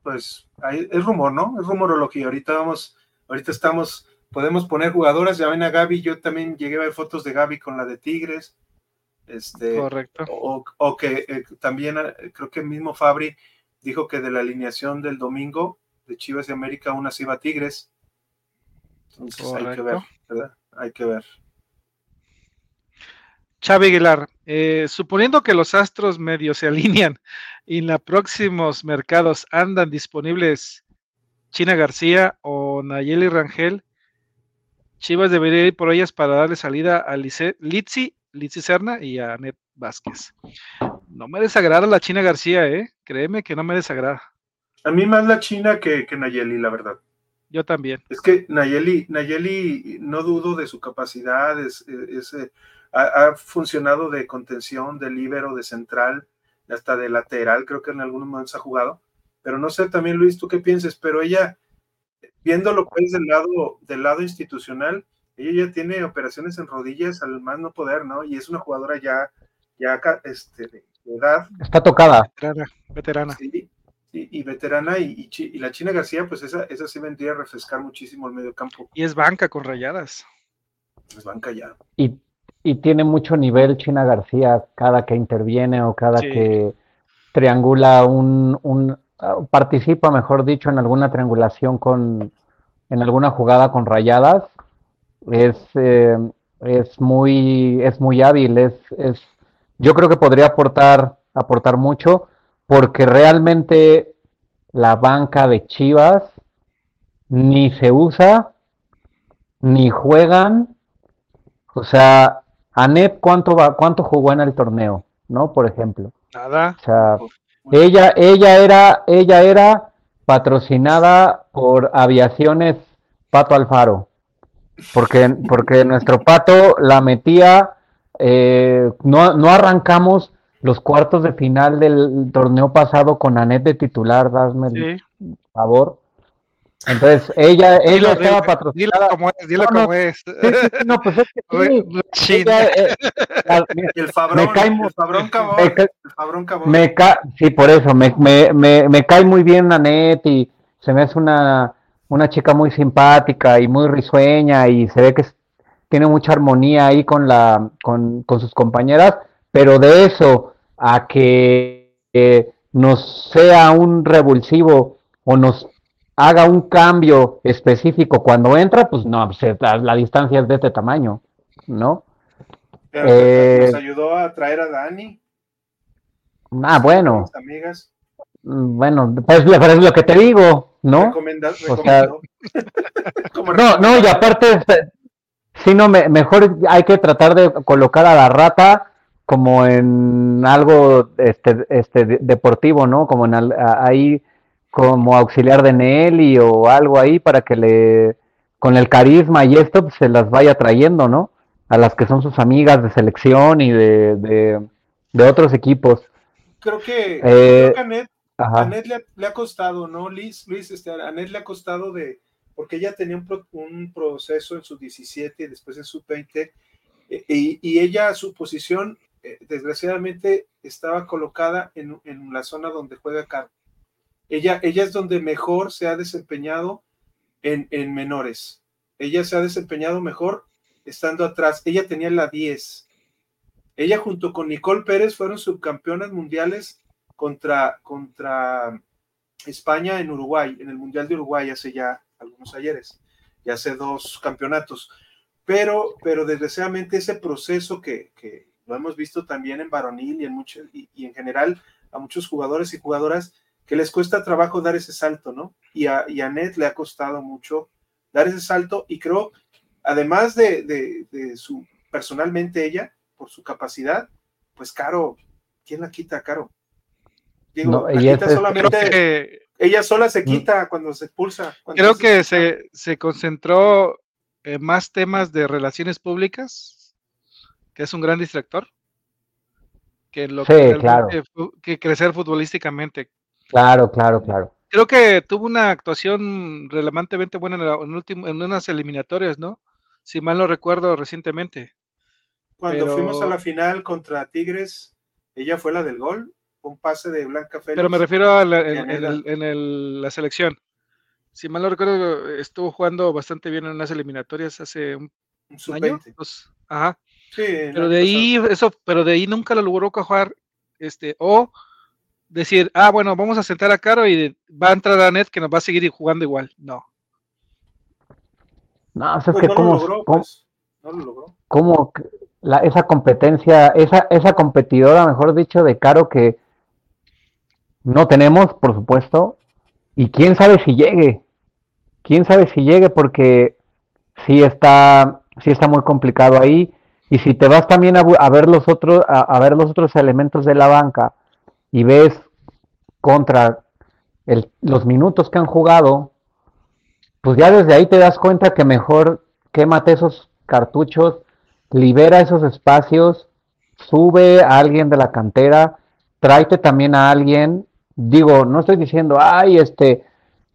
Pues ahí es rumor, ¿no? Es rumorología. Ahorita vamos, ahorita estamos podemos poner jugadoras, ya ven a Gaby, yo también llegué a ver fotos de Gaby con la de Tigres, este, Correcto. O, que eh, también eh, creo que el mismo Fabri dijo que de la alineación del domingo de Chivas de América una se iba a Tigres. Entonces hay que ver, ¿verdad? Hay que ver. Chávez Aguilar, eh, suponiendo que los astros medios se alinean y en los próximos mercados andan disponibles China García o Nayeli Rangel, Chivas debería ir por ellas para darle salida a Litsi, Litsi Serna y a Net Vázquez. No me desagrada la China García, ¿eh? Créeme que no me desagrada. A mí más la China que, que Nayeli, la verdad. Yo también. Es que Nayeli, Nayeli, no dudo de su capacidad, es, eh, ha, funcionado de contención, de líbero, de central, hasta de lateral, creo que en algunos momentos ha jugado. Pero no sé también, Luis, tú qué piensas, pero ella, viendo lo que es del lado, del lado institucional, ella ya tiene operaciones en rodillas al más no poder, ¿no? Y es una jugadora ya, ya este, de edad. Está tocada. Veterana. veterana. Sí, y, veterana, y, y, la China García, pues esa, esa sí vendría a refrescar muchísimo el medio campo. Y es banca con rayadas. Es banca ya. Y, tiene mucho nivel China García cada que interviene o cada que triangula un, un, ah, participa, mejor dicho, en alguna triangulación con, en alguna jugada con rayadas. Es, eh, es muy, es muy hábil, es, es, yo creo que podría aportar, aportar mucho porque realmente la banca de Chivas ni se usa, ni juegan. O sea, Anet, ¿cuánto, va, ¿cuánto jugó en el torneo? ¿No? Por ejemplo. Nada. O sea, ella, ella, era, ella era patrocinada por Aviaciones Pato Alfaro. Porque, porque nuestro pato la metía, eh, no, no arrancamos los cuartos de final del torneo pasado con Anet de titular, dasme el favor. Entonces, ella, ella estaba patrocinada. Dilo como es, dilo como es. no, pues es que sí. <laughs> Eh, <laughs> el Fabrón, me cae, el Fabrón Cabón. Me, el Fabrón Cabón. Me ca, sí, por eso, me, me, me, cae muy bien Anet y se me hace una, una chica muy simpática y muy risueña y se ve que tiene mucha armonía ahí con, la, con, con sus compañeras, pero de eso a que nos sea un revulsivo o nos haga un cambio específico cuando entra, pues no, pues, la, distancia es de este tamaño, ¿no? Pero eh, nos ayudó a traer a Dani. Ah, bueno. Amigas. Mm, bueno, pues es lo que te digo, ¿no? <laughs> no, no, y aparte, este, si no, me, mejor hay que tratar de colocar a la rata como en algo este, este deportivo, ¿no? Como en ahí como auxiliar de Nelly o algo ahí para que le con el carisma y esto pues, se las vaya trayendo, ¿no? A las que son sus amigas de selección y de, de, otros equipos. Creo que, eh, a Anet, le, ha, costado, ¿no, Luis? Luis, este, a le ha costado de, porque ella tenía un, proceso en su 17 y después en su 20, eh, y, y, ella, su posición eh, desgraciadamente estaba colocada en, la zona donde juega Caro. Ella, ella es donde mejor se ha desempeñado en, menores. Ella se ha desempeñado mejor estando atrás. Ella tenía la 10. Ella junto con Nicole Pérez fueron subcampeonas mundiales contra, contra España en Uruguay, en el Mundial de Uruguay hace ya algunos ayeres, ya hace dos campeonatos. Pero, pero desgraciadamente ese proceso que, que, lo hemos visto también en varonil y en, mucho, y, en general a muchos jugadores y jugadoras que les cuesta trabajo dar ese salto, ¿no? Y a, y Net le ha costado mucho dar ese salto y creo, además de, de, su, personalmente ella, por su capacidad, pues Caro, ¿quién la quita, Caro? Digo, la solamente, ella sola se quita cuando se expulsa. creo que se, se, concentró en más temas de relaciones públicas que es un gran distractor, que lo que, claro. que crecer futbolísticamente. Claro, claro, claro. Creo que tuvo una actuación relevantemente buena en, último, en unas eliminatorias, ¿no? Si mal no recuerdo recientemente. Cuando fuimos a la final contra Tigres, ella fue la del gol, un pase de Blanca Félix. Pero me refiero a la, en, la selección. si mal no recuerdo, estuvo jugando bastante bien en unas eliminatorias hace un, año. ajá. Sí, pero de ahí, eso, pero de ahí nunca lo logró jugar, este, o decir, ah, bueno, vamos a sentar a Caro y va a entrar a Net que nos va a seguir jugando igual. No. No, es pues que como, pues. no lo logró. ¿cómo la, esa competencia, esa, esa competidora, mejor dicho, de Caro que no tenemos, por supuesto, y quién sabe si llegue, quién sabe si llegue porque sí está, sí está muy complicado ahí. Y si te vas también a, ver los otros, a, ver los otros elementos de la banca y ves contra los minutos que han jugado, pues ya desde ahí te das cuenta que mejor quémate esos cartuchos, libera esos espacios, sube a alguien de la cantera, tráete también a alguien digo, no estoy diciendo, ay, este,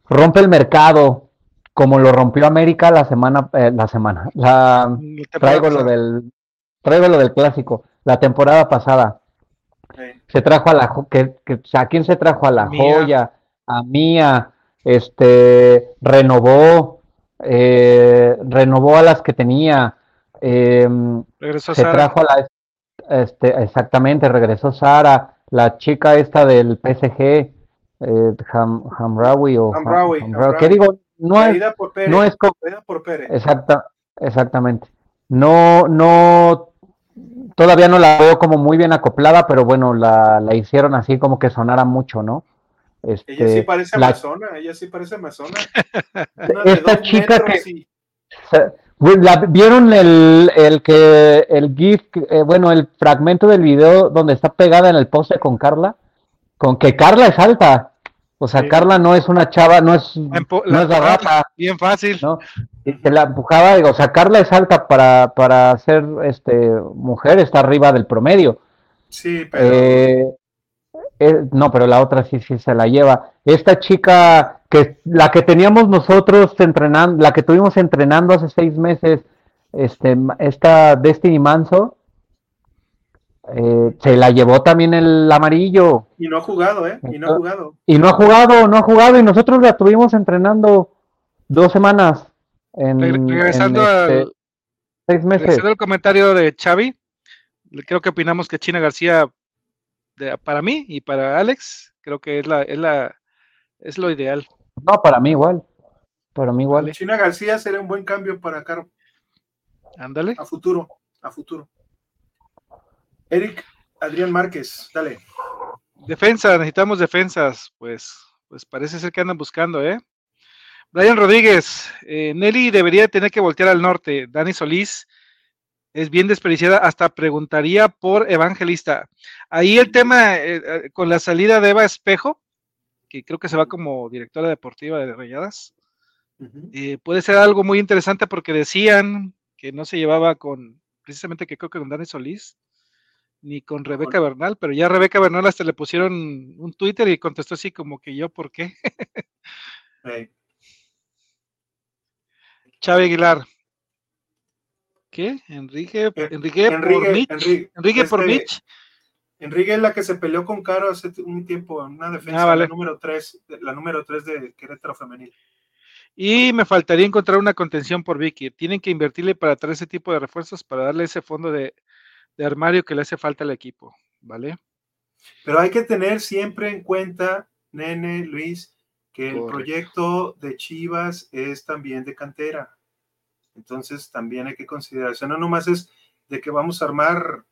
rompe el mercado, como lo rompió América la semana, eh, la semana, la, traigo lo del, traigo lo del clásico, la temporada pasada. Se trajo a la, que, que, ¿a quién se trajo? A la joya, a Mía, este, renovó, eh, renovó a las que tenía, em, se trajo a la, este, exactamente, regresó Sara, la chica esta del PSG, eh, Hamraoui o Hamraoui, ¿qué digo? No es, no es por Pérez. Exacta, exactamente. No, no, todavía no la veo como muy bien acoplada, pero bueno, la, la hicieron así como que sonara mucho, ¿no? Este, ella sí parece amazona, ella sí parece amazona. <laughs> Esta chica que, ¿Vieron el, el, que el GIF, eh, bueno, el fragmento del video donde está pegada en el poste con Carla? Con que Carla es alta. O sea, Carla no es una chava, no es, no es rata. Bien fácil. ¿no? Y que la empujaba, digo, o sea, Carla es alta para, para ser este, mujer, está arriba del promedio. Sí, pero. Eh, eh, no, pero la otra sí, sí se la lleva. Esta chica que la que teníamos nosotros entrenando, la que tuvimos entrenando hace seis meses, este, esta Destiny Manso, eh, se la llevó también el amarillo. Y no ha jugado, ¿eh? Y no ha jugado. Y no ha jugado, no ha jugado, y nosotros la tuvimos entrenando dos semanas. En, regresando este, al, seis meses. Regresando al comentario de Xavi, creo que opinamos que China García, para mí y para Alex, creo que es la, es la, es lo ideal. No, para mí igual. Para mí igual. China García sería un buen cambio para Caro. Ándale. A futuro, a futuro. Eric Adrián Márquez, dale. Defensa, necesitamos defensas. Pues, pues parece ser que andan buscando, ¿eh? Brian Rodríguez, eh, Nelly debería tener que voltear al norte. Dani Solís es bien desperdiciada, hasta preguntaría por Evangelista. Ahí el tema eh, eh, con la salida de Eva Espejo, que creo que se va como directora deportiva de Rayadas. Eh, puede ser algo muy interesante porque decían que no se llevaba con, precisamente que creo que con Dani Solís, ni con Rebeca Bernal, pero ya Rebeca Bernal hasta le pusieron un Twitter y contestó así como que yo, ¿por qué? Chávez Aguilar. ¿Qué? Enrique, eh, Enrique, Enrique, Enrique, Enrique por este, Mitch. Enrique es la que se peleó con Caro hace un tiempo en una defensa, ah, la número 3, la número 3 de Querétaro Femenil. Y me faltaría encontrar una contención por Vicky. Tienen que invertirle para traer ese tipo de refuerzos para darle ese fondo de, armario que le hace falta al equipo, ¿vale? Pero hay que tener siempre en cuenta, Nene, Luis, que el proyecto de Chivas es también de cantera. Entonces también hay que considerar, o sea, no nomás es de que vamos a armar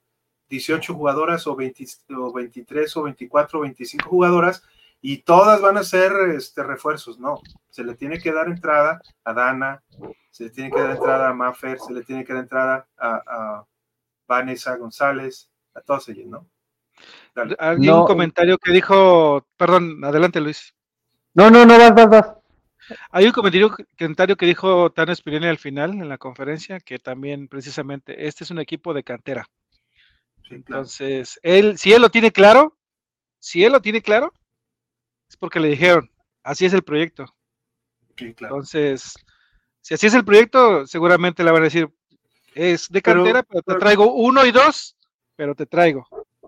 18 jugadoras o, 23 o 24 o 25 jugadoras y todas van a ser este, refuerzos, no. Se le tiene que dar entrada a Dana, se le tiene que dar entrada a Maffer, se le tiene que dar entrada a, Vanessa González, a todos ellos, ¿no? Alguien un comentario que dijo, perdón, adelante Luis. No, no, no, vas, vas, vas. Hay un comentario, comentario que dijo Tano Spirelli al final en la conferencia, que también precisamente este es un equipo de cantera. Entonces, él, si él lo tiene claro, si él lo tiene claro, es porque le dijeron, así es el proyecto. Entonces, si así es el proyecto, seguramente le van a decir, es de cantera, pero, te traigo uno y dos, pero te traigo.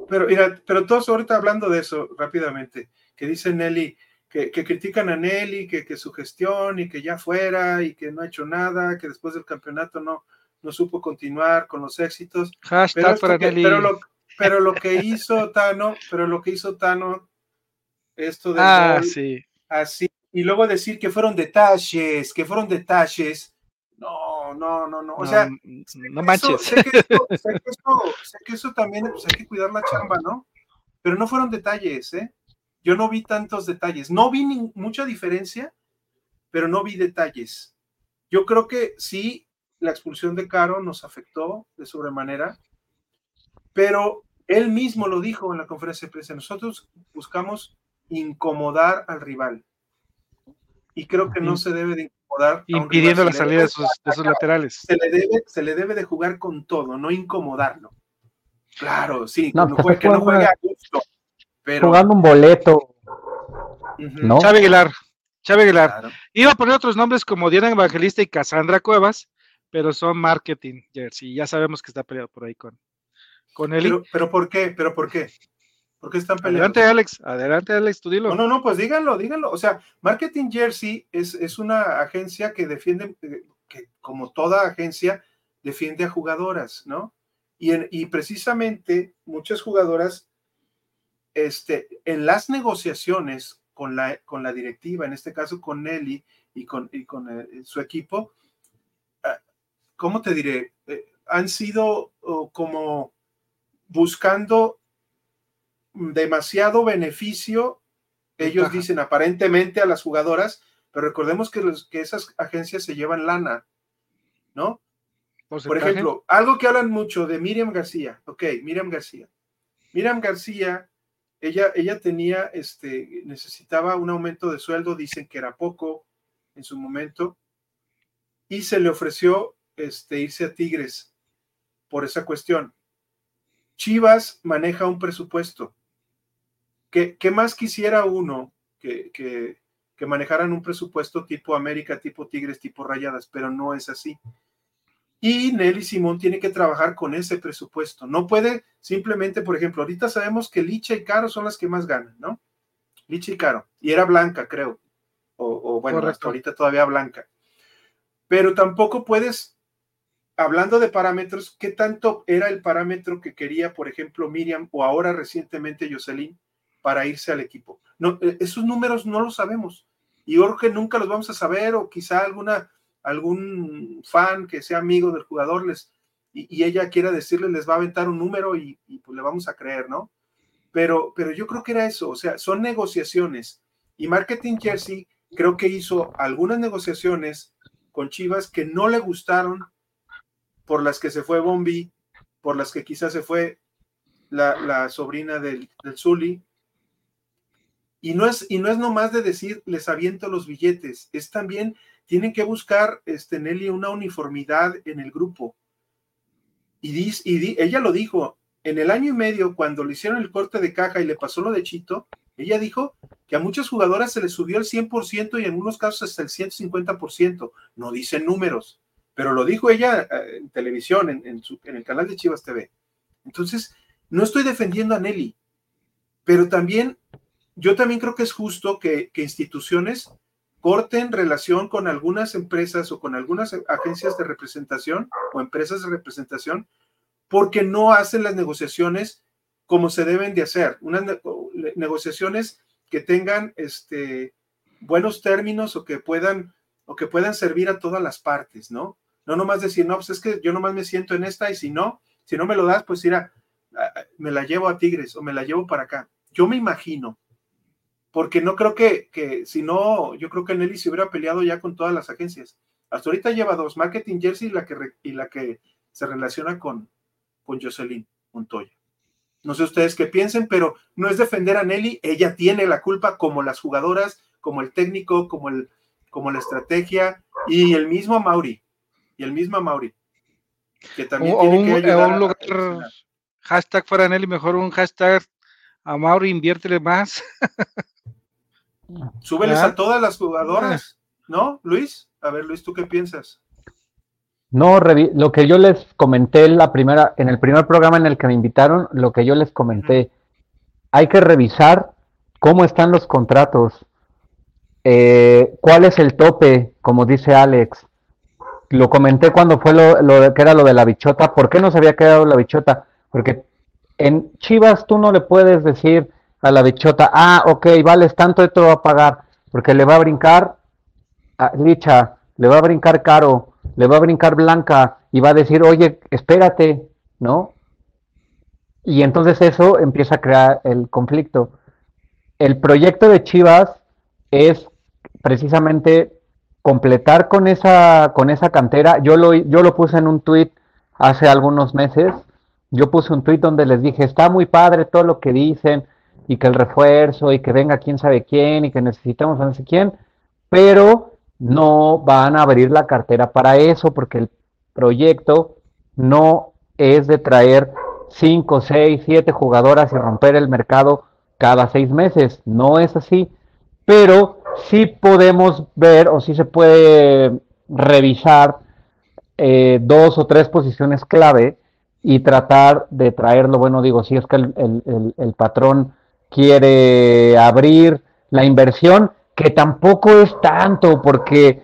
Pero mira, pero todos ahorita hablando de eso rápidamente, que dice Nelly, que, critican a Nelly, que, que, su gestión y que ya fuera y que no ha hecho nada, que después del campeonato no, no supo continuar con los éxitos. pero, lo, pero, lo, que hizo Tano, pero lo que hizo Tano, esto de ah, sí. así, y luego decir que fueron detalles, que fueron detalles. No, no, no, no. O sea, no manches. <laughs> sé, que eso, sé, que eso, también pues, hay que cuidar la chamba, ¿no? Pero no fueron detalles, ¿eh? Yo no vi tantos detalles. No vi mucha diferencia, pero no vi detalles. Yo creo que sí, la expulsión de Caro nos afectó de sobremanera, pero él mismo lo dijo en la conferencia de prensa. Nosotros buscamos incomodar al rival. Y creo que no se debe de incomodar. Impidiendo la salida de sus, laterales. Se le, debe, se le debe de jugar con todo, no incomodarlo. Claro, sí, no, pues, que no juegue a gusto. Jugando un boleto. ¿no? Chávez Aguilar. Chávez Aguilar. Iba a poner otros nombres como Diana Evangelista y Cassandra Cuevas, pero son marketing jersey. Ya sabemos que está peleado por ahí con, con él. Pero, pero ¿por qué? ¿Pero por qué? ¿Por qué están peleando? Adelante, Alex. Adelante, Alex, tú dilo. No, no, no, pues díganlo, díganlo. O sea, Marketing Jersey es, es una agencia que defiende, eh, que como toda agencia, defiende a jugadoras, ¿no? Y, y precisamente muchas jugadoras este, en las negociaciones con la, con la directiva, en este caso con Nelly y con, con eh, su equipo, ¿cómo te diré? Eh, han sido como buscando demasiado beneficio, ellos dicen aparentemente a las jugadoras, pero recordemos que, que esas agencias se llevan lana, ¿no? Por ejemplo, algo que hablan mucho de Miriam García, ok, Miriam García. Miriam García ella, ella tenía, este, necesitaba un aumento de sueldo, dicen que era poco en su momento, y se le ofreció este, irse a Tigres por esa cuestión. Chivas maneja un presupuesto. ¿Qué, qué más quisiera uno que, que, que manejaran un presupuesto tipo América, tipo Tigres, tipo Rayadas? Pero no es así. Y Nelly Simón tiene que trabajar con ese presupuesto. No puede simplemente, por ejemplo, ahorita sabemos que Licha y Caro son las que más ganan, ¿no? Licha y Caro. Y era Blanca, creo. O, bueno, hasta ahorita todavía Blanca. Pero tampoco puedes, hablando de parámetros, ¿qué tanto era el parámetro que quería, por ejemplo, Miriam o ahora recientemente Jocelyn para irse al equipo? No, e, esos números no los sabemos. Y Jorge nunca los vamos a saber, o quizá alguna algún fan que sea amigo del jugador les, y, ella quiera decirle, les va a aventar un número y, pues le vamos a creer, ¿no? Pero, pero yo creo que era eso, o sea, son negociaciones. Y Marketing Jersey creo que hizo algunas negociaciones con Chivas que no le gustaron, por las que se fue Bombi, por las que quizás se fue la, sobrina del, del. Y no, es, y no es nomás de decir, les aviento los billetes, es también tienen que buscar, este, Nelly, una uniformidad en el grupo. Y, dice, y ella lo dijo, en el año y medio, cuando le hicieron el corte de caja y le pasó lo de Chito, ella dijo que a muchas jugadoras se les subió el 100% y en algunos casos hasta el 150%. No dicen números, pero lo dijo ella eh, en televisión, en, en el canal de Chivas TV. Entonces, no estoy defendiendo a Nelly, pero también, yo también creo que es justo que, que instituciones corten relación con algunas empresas o con algunas agencias de representación o empresas de representación porque no hacen las negociaciones como se deben de hacer, unas negociaciones que tengan este, buenos términos o que puedan o que puedan servir a todas las partes, ¿no? No nomás decir, no, pues es que yo nomás me siento en esta y si no, si no me lo das, pues mira, me la llevo a Tigres o me la llevo para acá. Yo me imagino, porque no creo que, que si no, yo creo que Nelly se hubiera peleado ya con todas las agencias. Hasta ahorita lleva dos, Marketing Jersey y la que, y la que se relaciona con, con Jocelyn Montoya. No sé ustedes qué piensen, pero no es defender a Nelly, ella tiene la culpa como las jugadoras, como el técnico, como, el, como la estrategia y el mismo Mauri, y el mismo Mauri, que también tiene que ayudar. un lugar, hashtag fuera Nelly, mejor un hashtag a Mauri, inviértele más. <laughs> Súbeles a todas las jugadoras, ¿no, Luis? A ver, Luis, ¿tú qué piensas? No, lo que yo les comenté en la primera, en el primer programa en el que me invitaron, lo que yo les comenté, hay que revisar cómo están los contratos, eh, ¿cuál es el tope? Como dice Alex. Lo comenté cuando fue lo, que era lo de la bichota. ¿Por qué no se había quedado la bichota? Porque en Chivas tú no le puedes decir a la bichota, ah, ok, vales tanto, esto va a pagar, porque le va a brincar a Licha, le va a brincar Caro, le va a brincar Blanca y va a decir, oye, espérate, ¿no? Y entonces eso empieza a crear el conflicto. El proyecto de Chivas es precisamente completar con esa, con esa cantera. Yo lo, yo lo puse en un tweet hace algunos meses. Yo puse un tweet donde les dije, está muy padre todo lo que dicen y que el refuerzo y que venga quién sabe quién y que necesitamos a no sé quién, pero no van a abrir la cartera para eso porque el proyecto no es de traer 5, 6, 7 jugadoras y romper el mercado cada seis meses. No es así. Pero sí podemos ver o sí se puede revisar eh, dos o tres posiciones clave y tratar de traerlo. Bueno, digo, si es que el, el patrón quiere abrir la inversión, que tampoco es tanto, porque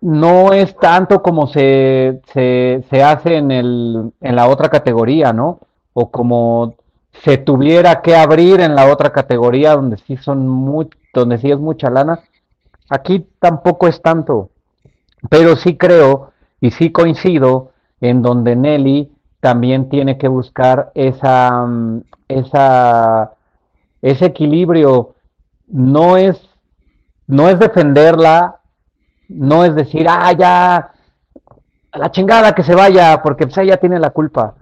no es tanto como se, se, hace en, el, en la otra categoría, ¿no? O como se tuviera que abrir en la otra categoría donde sí son muy, donde sí es mucha lana. Aquí tampoco es tanto, pero sí creo y sí coincido en donde Nelly también tiene que buscar esa, esa, ese equilibrio. No es, no es defenderla, no es decir, ah, ya, la chingada que se vaya, porque pues ella tiene la culpa.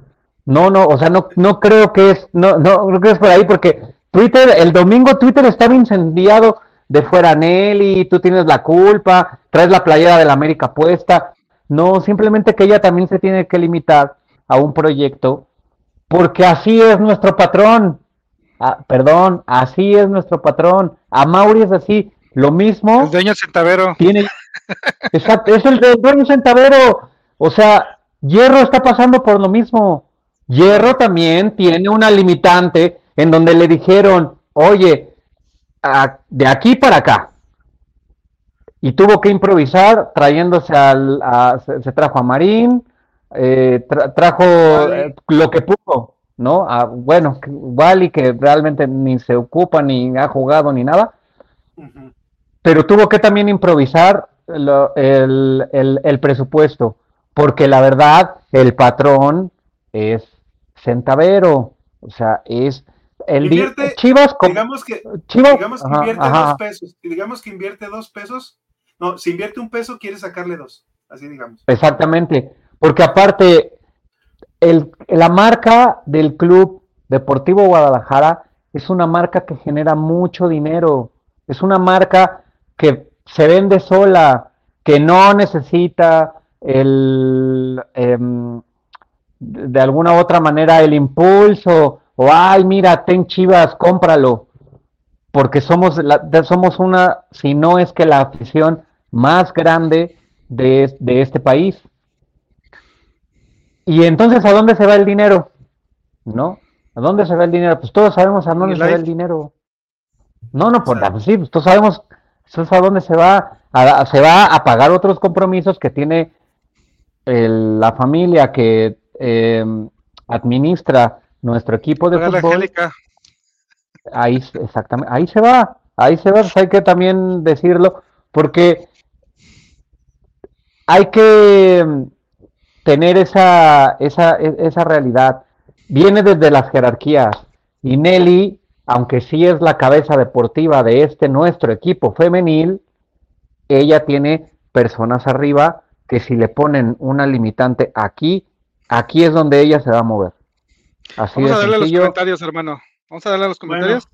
No, no, o sea, no, no creo que es, no, no creo que es por ahí, porque Twitter, el domingo Twitter estaba incendiado de fuera Nelly, tú tienes la culpa, traes la playera de la América puesta. No, simplemente que ella también se tiene que limitar a un proyecto, porque así es nuestro patrón. Ah, perdón, así es nuestro patrón. A Mauri es así. Lo mismo. El dueño centavero. Tiene, <laughs> exacto, es el dueño centavero. O sea, Hierro está pasando por lo mismo. Hierro también tiene una limitante en donde le dijeron, oye, de aquí para acá. Y tuvo que improvisar trayéndose al, se, trajo a Marín, eh, trajo eh, lo que pudo, ¿no? A, bueno, Wally que realmente ni se ocupa, ni ha jugado, ni nada pero tuvo que también improvisar el, presupuesto, porque la verdad, el patrón es centavero, o sea, es el Chivas, digamos que, digamos que invierte dos pesos, digamos que invierte dos pesos, no, si invierte un peso quiere sacarle dos, así digamos. Exactamente, porque aparte, el, la marca del Club Deportivo Guadalajara es una marca que genera mucho dinero, es una marca que se vende sola, que no necesita el, em, de alguna u otra manera el impulso, o ay, mira, ten chivas, cómpralo, porque somos, la, somos una, si no es que la afición más grande de, de este país. Y entonces, ¿a dónde se va el dinero? ¿No? ¿A dónde se va el dinero? Pues todos sabemos a dónde se va el dinero. No, no, por, pues sí, pues todos sabemos ¿Sabes a dónde se va? A, se va a pagar otros compromisos que tiene la familia que em, administra nuestro equipo de fútbol. Ahí, exactamente, ahí se va, ahí se va, pues hay que también decirlo, porque hay que em, tener esa, esa, e, esa realidad. Viene desde las jerarquías y Nelly aunque sí es la cabeza deportiva de este nuestro equipo femenil, ella tiene personas arriba que si le ponen una limitante aquí, aquí es donde ella se va a mover. Así Vamos a darle los comentarios, hermano. Vamos a darle los comentarios.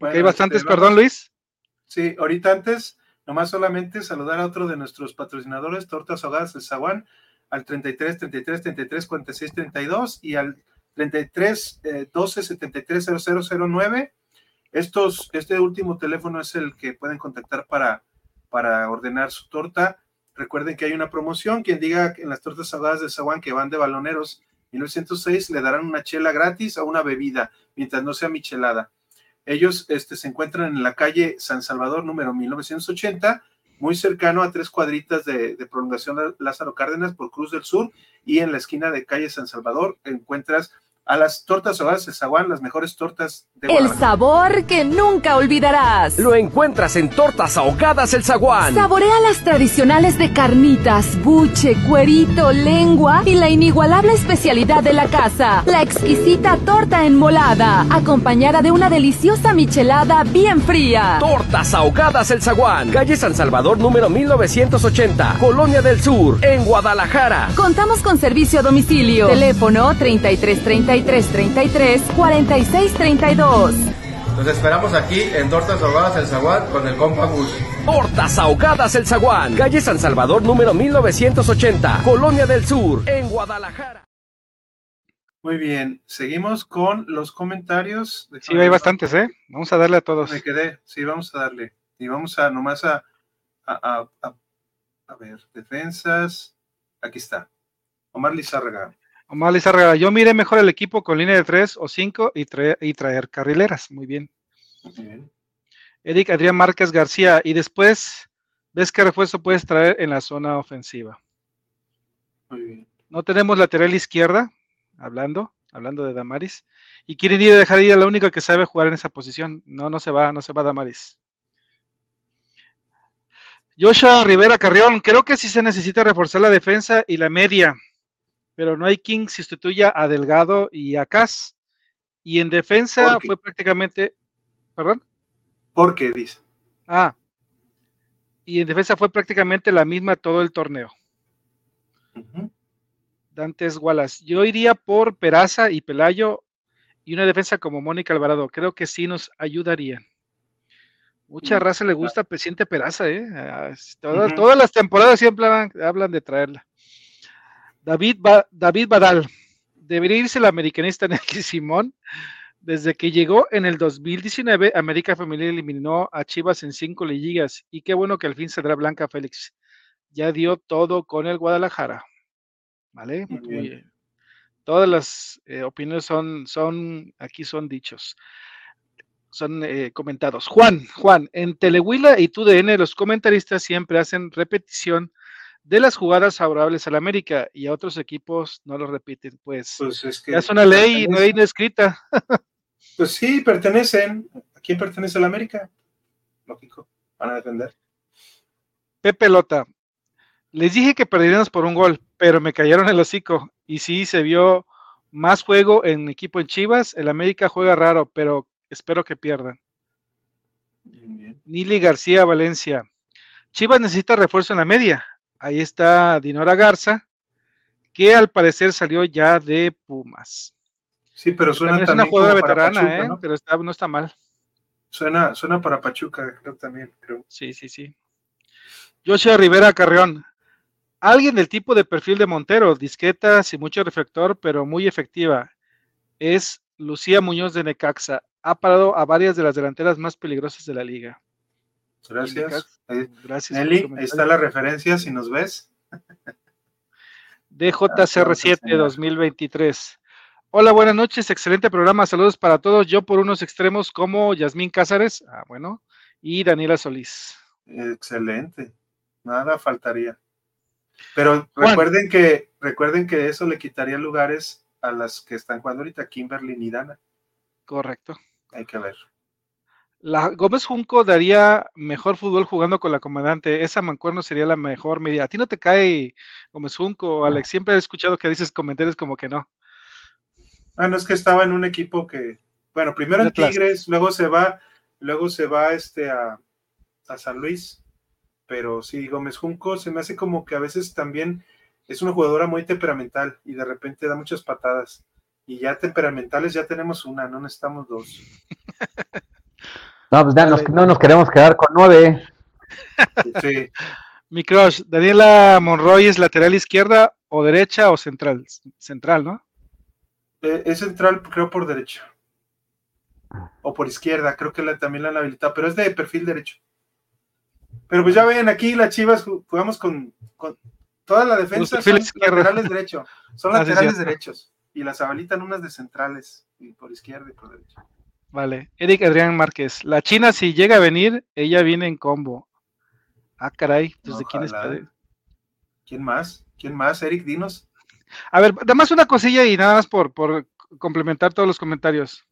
hay bastantes, este, perdón, Luis. Sí, ahorita antes, nomás solamente saludar a otro de nuestros patrocinadores, Tortas Hogadas de Zaguán, al 33 33 33 46 32 y al 33 12 73 0009. Estos, este último teléfono es el que pueden contactar para, para ordenar su torta. Recuerden que hay una promoción. Quien diga en las tortas saladas de Zaguán que van de baloneros 1906 le darán una chela gratis o una bebida, mientras no sea michelada. Ellos este, se encuentran en la calle San Salvador, número 1980, muy cercano a tres cuadritas de, de prolongación Lázaro Cárdenas por Cruz del Sur, y en la esquina de calle San Salvador encuentras a las tortas ahogadas de Zaguán, las mejores tortas de El sabor que nunca olvidarás. Lo encuentras en Tortas Ahogadas El Zaguán. Saborea las tradicionales de carnitas, buche, cuerito, lengua y la inigualable especialidad de la casa, la exquisita torta enmolada, acompañada de una deliciosa michelada bien fría. Tortas Ahogadas El Zaguán, calle San Salvador número 1980, Colonia del Sur, en Guadalajara. Contamos con servicio a domicilio. Teléfono 3330 3333 4632. Nos esperamos aquí en Tortas Ahogadas El Zaguán con el compa Gus. Tortas Ahogadas El Zaguán, calle San Salvador número 1980, Colonia del Sur, en Guadalajara. Muy bien, seguimos con los comentarios. Sí, hay bastantes, ¿eh? Vamos a darle a todos. Me quedé, sí, vamos a darle. Y vamos a nomás a, a, a, a, a ver, defensas. Aquí está. Omar Lizárraga. Omar Lizárraga, yo miré mejor el equipo con línea de tres o cinco y, traer, y traer carrileras. Muy bien. Bien. Eric Adrián Márquez García, y después, ¿ves qué refuerzo puedes traer en la zona ofensiva? Muy bien. No tenemos lateral izquierda, hablando, hablando de Damaris, y quieren ir a dejar ir a la única que sabe jugar en esa posición. No, no se va, no se va Damaris. Joshua Rivera Carrión, creo que sí se necesita reforzar la defensa y la media, pero no hay quien sustituya a Delgado y a Cas. Y en defensa fue prácticamente, perdón. ¿Por qué dice? Ah, y en defensa fue prácticamente la misma todo el torneo. Uh -huh. Dantes Wallace. Yo iría por Peraza y Pelayo y una defensa como Mónica Alvarado. Creo que sí nos ayudarían. Mucha raza le gusta presidente Peraza, ¿eh? Ah, Todas, uh -huh. todas las temporadas siempre hablan, hablan, de traerla. David, ba David Badal. Debería irse el americanista <laughs> Nelly Simón. Desde que llegó en el 2019, América Femenil eliminó a Chivas en cinco ligas. Y qué bueno que al fin saldrá Blanca Félix. Ya dio todo con el Guadalajara. ¿Vale? Muy bien. Todas las eh, opiniones son, son, aquí son dichos son eh, comentados. Juan, Juan, en Telehuila y TUDN los comentaristas siempre hacen repetición de las jugadas favorables al América y a otros equipos no lo repiten. Pues, pues es que ya es una ley, no hay no escrita. <laughs> pues sí, pertenecen. ¿A quién pertenece el América? Lógico, van a defender. Pepe Lota, les dije que perderíamos por un gol, pero me cayeron el hocico y sí se vio más juego en equipo en Chivas. El América juega raro, pero espero que pierdan. Bien. Nili García Valencia. Chivas necesita refuerzo en la media. Ahí está Dinora Garza, que al parecer salió ya de Pumas. Sí, pero suena también es una jugadora veterana, Pachuca, ¿eh? pero está, no está mal. Suena, suena para Pachuca, creo también, creo. Sí, sí, sí. Joshua Rivera Carrión. Alguien del tipo de perfil de Montero, disqueta, sin mucho reflector, pero muy efectiva. Es Lucía Muñoz de Necaxa ha parado a varias de las delanteras más peligrosas de la liga. Gracias. Ahí, Gracias. Nelly, ahí está la referencia, si nos ves. DJCR7 2023. Hola, buenas noches, excelente programa, saludos para todos. Yo por unos extremos como Yasmín Cázares, ah, bueno, y Daniela Solís. Excelente, nada faltaría. Pero recuerden que, recuerden que eso le quitaría lugares a las que están jugando ahorita, Kimberly y Dana. Correcto. Hay que ver. La Gómez Junco daría mejor fútbol jugando con la comandante. Esa mancuerno sería la mejor medida. A ti no te cae Gómez Junco, Alex. Siempre he escuchado que dices comentarios como que no. Bueno, es que estaba en un equipo que, bueno, primero en Tigres, luego se va, luego se va este a, a San Luis. Pero sí, Gómez Junco se me hace como que a veces también es una jugadora muy temperamental y de repente da muchas patadas. Y ya temperamentales ya tenemos una, no necesitamos dos. <laughs> No, pues ya nos, no nos queremos quedar con nueve. Sí. Mi crush, Daniela Monroy es lateral izquierda o derecha o central, central, ¿no? Eh, es central, creo, por derecha. O por izquierda, creo que la, también la han habilitado, pero es de perfil derecho. Pero pues ya ven, aquí las Chivas jugamos con, con toda la defensa son laterales derecho, son laterales ah, sí, derechos y las habilitan unas de centrales y por izquierda y por derecha. Vale. Eric Adrián Márquez. La China, si llega a venir, ella viene en combo. Ah, caray. Pues, ¿de quién está? ¿Quién más? ¿Quién más, Eric? Dinos. A ver, nada más una cosilla y nada más por, por complementar todos los comentarios.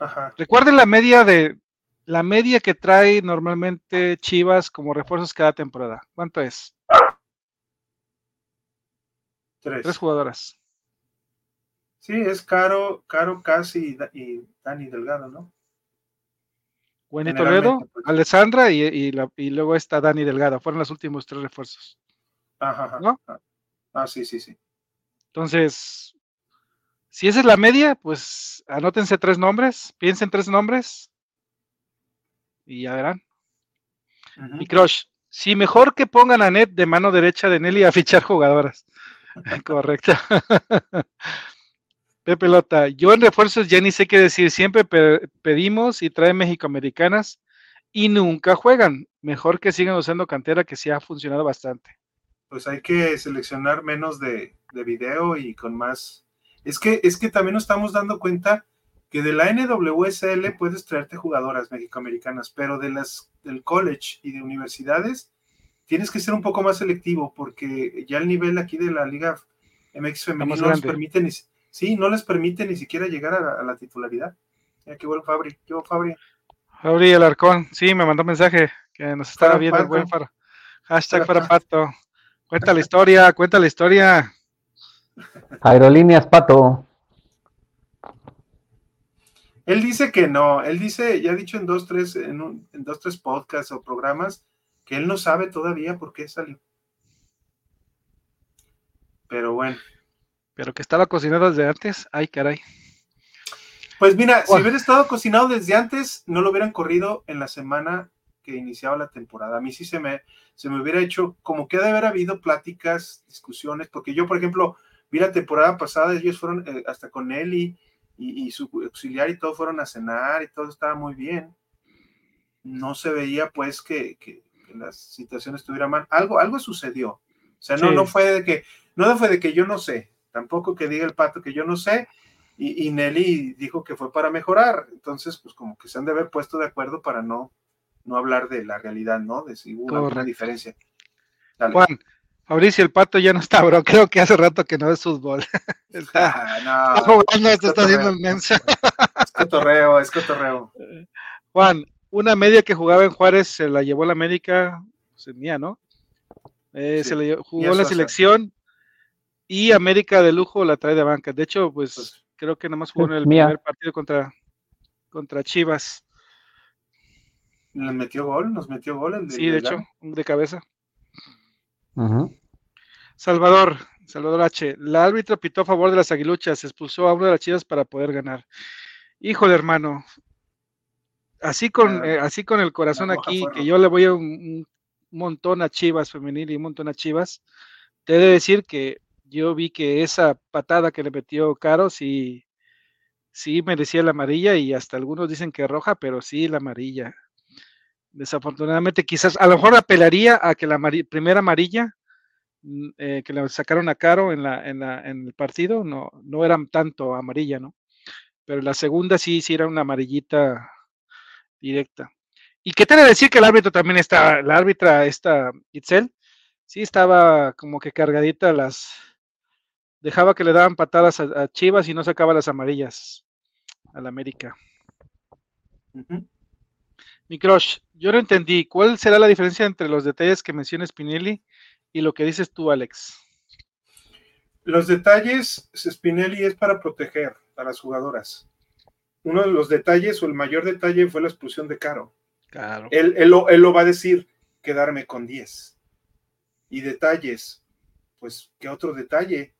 Ajá. Recuerden la media de la media que trae normalmente Chivas como refuerzos cada temporada. ¿Cuánto es? Tres. Tres jugadoras. Sí, es Caro, Caro Casi y Dani Delgado, ¿no? Wendy Toledo, pues. Alessandra y, y, la, y, luego está Dani Delgado. Fueron los últimos tres refuerzos. Ajá, ajá. ¿No? Ah, sí, sí, sí. Entonces, si esa es la media, pues anótense tres nombres, piensen tres nombres y ya verán. -huh. Mi crush, si mejor que pongan a Net de mano derecha de Nelly a fichar jugadoras. <laughs> <laughs> Correcto. <laughs> Pepe Lota, yo en refuerzos ya ni sé qué decir, siempre pe pedimos y traen mexicoamericanas y nunca juegan. Mejor que sigan usando cantera que sí ha funcionado bastante. Pues hay que seleccionar menos de, de video y con más. Es que, es que también nos estamos dando cuenta que de la NWSL puedes traerte jugadoras mexicoamericanas, pero de las del college y de universidades tienes que ser un poco más selectivo porque ya el nivel aquí de la liga MX femenina no nos permite ni, sí, no les permite ni siquiera llegar a la, a la titularidad. Ya que bueno, Fabri, yo Fabri. Fabri Alarcón, sí, me mandó un mensaje que nos estaba para viendo el buen para. Hashtag para, para pato. Cuenta la historia, cuenta la historia. Aerolíneas Pato. Él dice que no, él dice, ya ha dicho en dos, tres, en, un, en dos, tres podcasts o programas, que él no sabe todavía por qué salió. Pero bueno. Pero que estaba cocinado desde antes, ay caray. Pues mira, bueno. si hubiera estado cocinado desde antes, no lo hubieran corrido en la semana que iniciaba la temporada. A mí sí se me, se me hubiera hecho, como que ha de haber habido pláticas, discusiones, porque yo, por ejemplo, vi la temporada pasada, ellos fueron eh, hasta con él y, y, y, su auxiliar y todo fueron a cenar y todo estaba muy bien. No se veía pues que, que, que la situación estuviera mal. Algo, algo sucedió. O sea, no, sí. no fue de que, no fue de que yo no sé, tampoco que diga el pato que yo no sé, y, y, Nelly dijo que fue para mejorar. Entonces, pues como que se han de haber puesto de acuerdo para no, no hablar de la realidad, ¿no? De si hubo Correcto. alguna diferencia. Dale. Juan, Mauricio, el pato ya no está, bro. Creo que hace rato que no es fútbol. <laughs> está, ah, no, está jugando, esto está haciendo inmenso. es cotorreo, es cotorreo. Juan, una media que jugaba en Juárez se la llevó la América, pues mía, ¿no? Eh, sí, se le jugó la selección y América de lujo la trae de banca. De hecho, pues, pues creo que nada más jugó en el mía. primer partido contra, contra Chivas. ¿Le metió gol? ¿Nos metió gol? El de, sí, de hecho, de cabeza. Uh -huh. Salvador, Salvador H. La árbitra pitó a favor de las aguiluchas, expulsó a una de las chivas para poder ganar. Híjole, hermano. Así con, eh, así con el corazón aquí, que yo le voy a un, un, montón a Chivas femenil y un montón a Chivas, te he de decir que yo vi que esa patada que le metió Caro sí, sí merecía la amarilla y hasta algunos dicen que roja, pero sí la amarilla. Desafortunadamente, quizás a lo mejor apelaría a que la primera amarilla eh, que le sacaron a Caro en, la, en, la, en el partido no, no era tanto amarilla, ¿no? Pero la segunda sí, sí era una amarillita directa. ¿Y qué te de decir que el árbitro también está, la árbitra esta Itzel, sí estaba como que cargadita las, dejaba que le daban patadas a, a Chivas y no sacaba las amarillas al América. Uh -huh. Mi crush, yo no entendí. ¿Cuál será la diferencia entre los detalles que menciona Spinelli y lo que dices tú, Alex? Los detalles, Spinelli es para proteger a las jugadoras. Uno de los detalles o el mayor detalle fue la expulsión de Caro. Claro. Él, él, lo, él lo va a decir, quedarme con 10. Y detalles, pues, ¿qué otro detalle?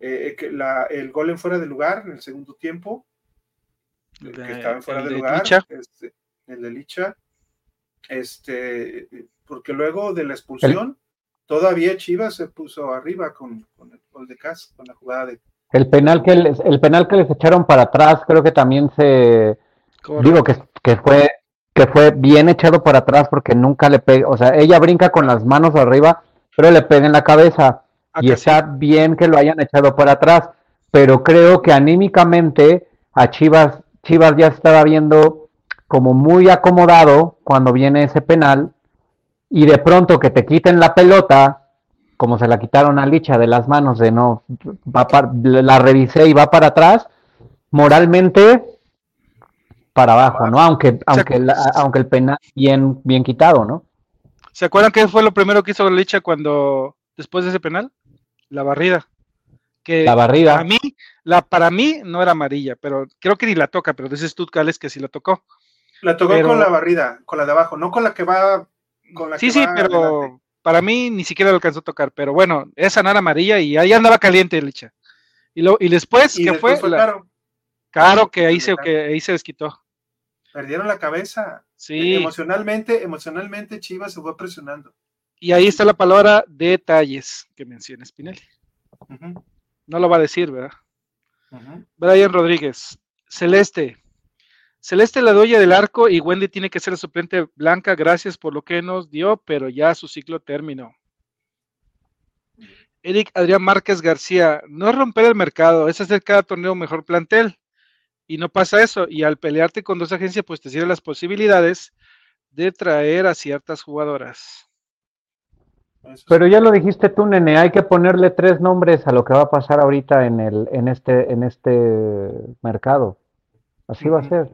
Eh, que la, el gol en fuera de lugar en el segundo tiempo, de, que estaba en fuera de, de lugar. Este, el de Licha, este, porque luego de la expulsión, el, todavía Chivas se puso arriba con, con el gol de Cas, con la jugada de. El penal que les, el penal que les echaron para atrás, creo que también se Correcto. digo que, que fue que fue bien echado para atrás porque nunca le pega, o sea, ella brinca con las manos arriba, pero le pega en la cabeza. ¿A y está bien que lo hayan echado para atrás, pero creo que anímicamente a Chivas Chivas ya estaba viendo como muy acomodado cuando viene ese penal y de pronto que te quiten la pelota, como se la quitaron a Licha de las manos de no, va para, la revisé y va para atrás, moralmente para abajo, ¿no? Aunque, aunque, la, aunque el penal bien, bien quitado, ¿no? ¿Se acuerdan qué fue lo primero que hizo Licha cuando, después de ese penal? La barrida. Que La barrida. Para mí, la, para mí no era amarilla, pero creo que ni la toca, pero dices tú, Cales, que sí la tocó. La tocó Pero- con la barrida, con la de abajo, no con la que va. Con la Sí, que sí, va pero adelante. para mí ni siquiera lo alcanzó a tocar. Pero bueno, esa no era amarilla y ahí andaba caliente Licha. Y, lo, y después, Y ¿qué después fue? fue La- claro, Claro que ahí se, que ahí se desquitó. perdieron la cabeza. Sí, Emocionalmente, emocionalmente Chivas se fue presionando. Y ahí está la palabra detalles que menciona Spinelli. No lo va a decir, ¿verdad? Brian Rodríguez. Celeste. Celeste la dueña del arco y Wendy tiene que ser la suplente blanca. Gracias por lo que nos dio, pero ya su ciclo terminó. Eric Adrián Márquez García. No romper el mercado, es hacer cada torneo mejor plantel. Y no pasa eso. Y al pelearte con dos agencias, pues te cierran las posibilidades de traer a ciertas jugadoras. Eso Pero sí. ya lo dijiste tú, nene, hay que ponerle tres nombres a lo que va a pasar ahorita en el, en este, en este mercado. Así va a ser.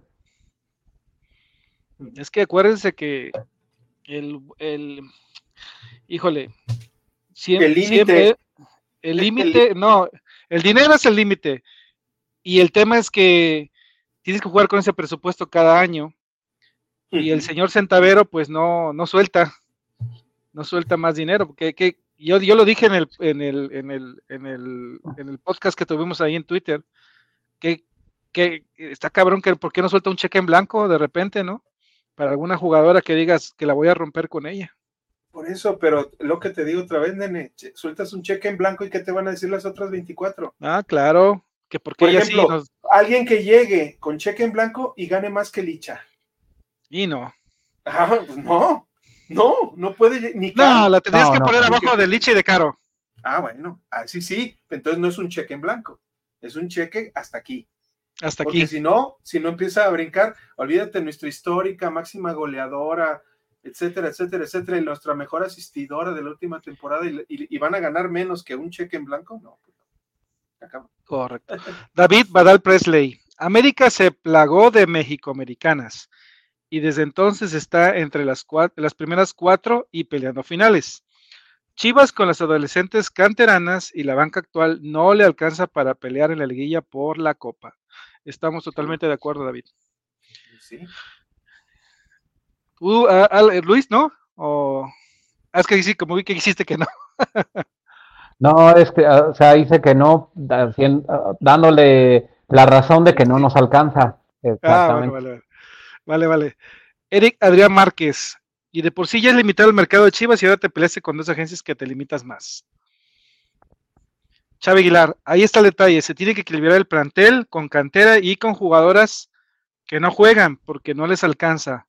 Es que acuérdense que el, el híjole, El límite. siempre- el límite, no, el dinero es el límite. Y el tema es que tienes que jugar con ese presupuesto cada año. Y el señor Centavero, pues no, no suelta, no suelta más dinero, porque que, yo, yo lo dije en el, en el, en el, en el, en el podcast que tuvimos ahí en Twitter, que, que está cabrón que por qué no suelta un cheque en blanco de repente, ¿no? Para alguna jugadora que digas que la voy a romper con ella. Por eso, pero lo que te digo otra vez, nene, sueltas un cheque en blanco y ¿qué te van a decir las otras 24? Ah, claro, que porque Por ejemplo, sí nos, Alguien que llegue con cheque en blanco y gane más que Licha. y no. <laughs> Ah, pues no, no, no puede ni No, Caro. la tendrías No, que no. poner abajo de Liche y de Caro. Ah, bueno, así sí, entonces no es un cheque en blanco, es un cheque hasta aquí. Hasta Porque aquí. si no, si no empieza a brincar, olvídate nuestra histórica, máxima goleadora, etcétera, etcétera, etcétera, y nuestra mejor asistidora de la última temporada, y, y- y van a ganar menos que un cheque en blanco, no. pues, acaba. Correcto. David Badal Presley. América se plagó de mexicoamericanas y desde entonces está entre las, cua- las primeras cuatro y peleando finales. Chivas con las adolescentes canteranas y la banca actual no le alcanza para pelear en la liguilla por la copa. Estamos totalmente de acuerdo, David. Sí. Luis, ¿no? O ah, es que sí, como vi que dijiste que no. <laughs> No, es que, ah, o sea, dice que no, ah, dándole la razón de que no nos alcanza. Ah, bueno, Exactamente. vale, vale. Vale, vale. Eric Adrián Márquez. Y de por sí ya es limitado el mercado de Chivas y ahora te peleaste con dos agencias que te limitas más. Chávez Aguilar, ahí está el detalle. Se tiene que equilibrar el plantel con cantera y con jugadoras que no juegan porque no les alcanza.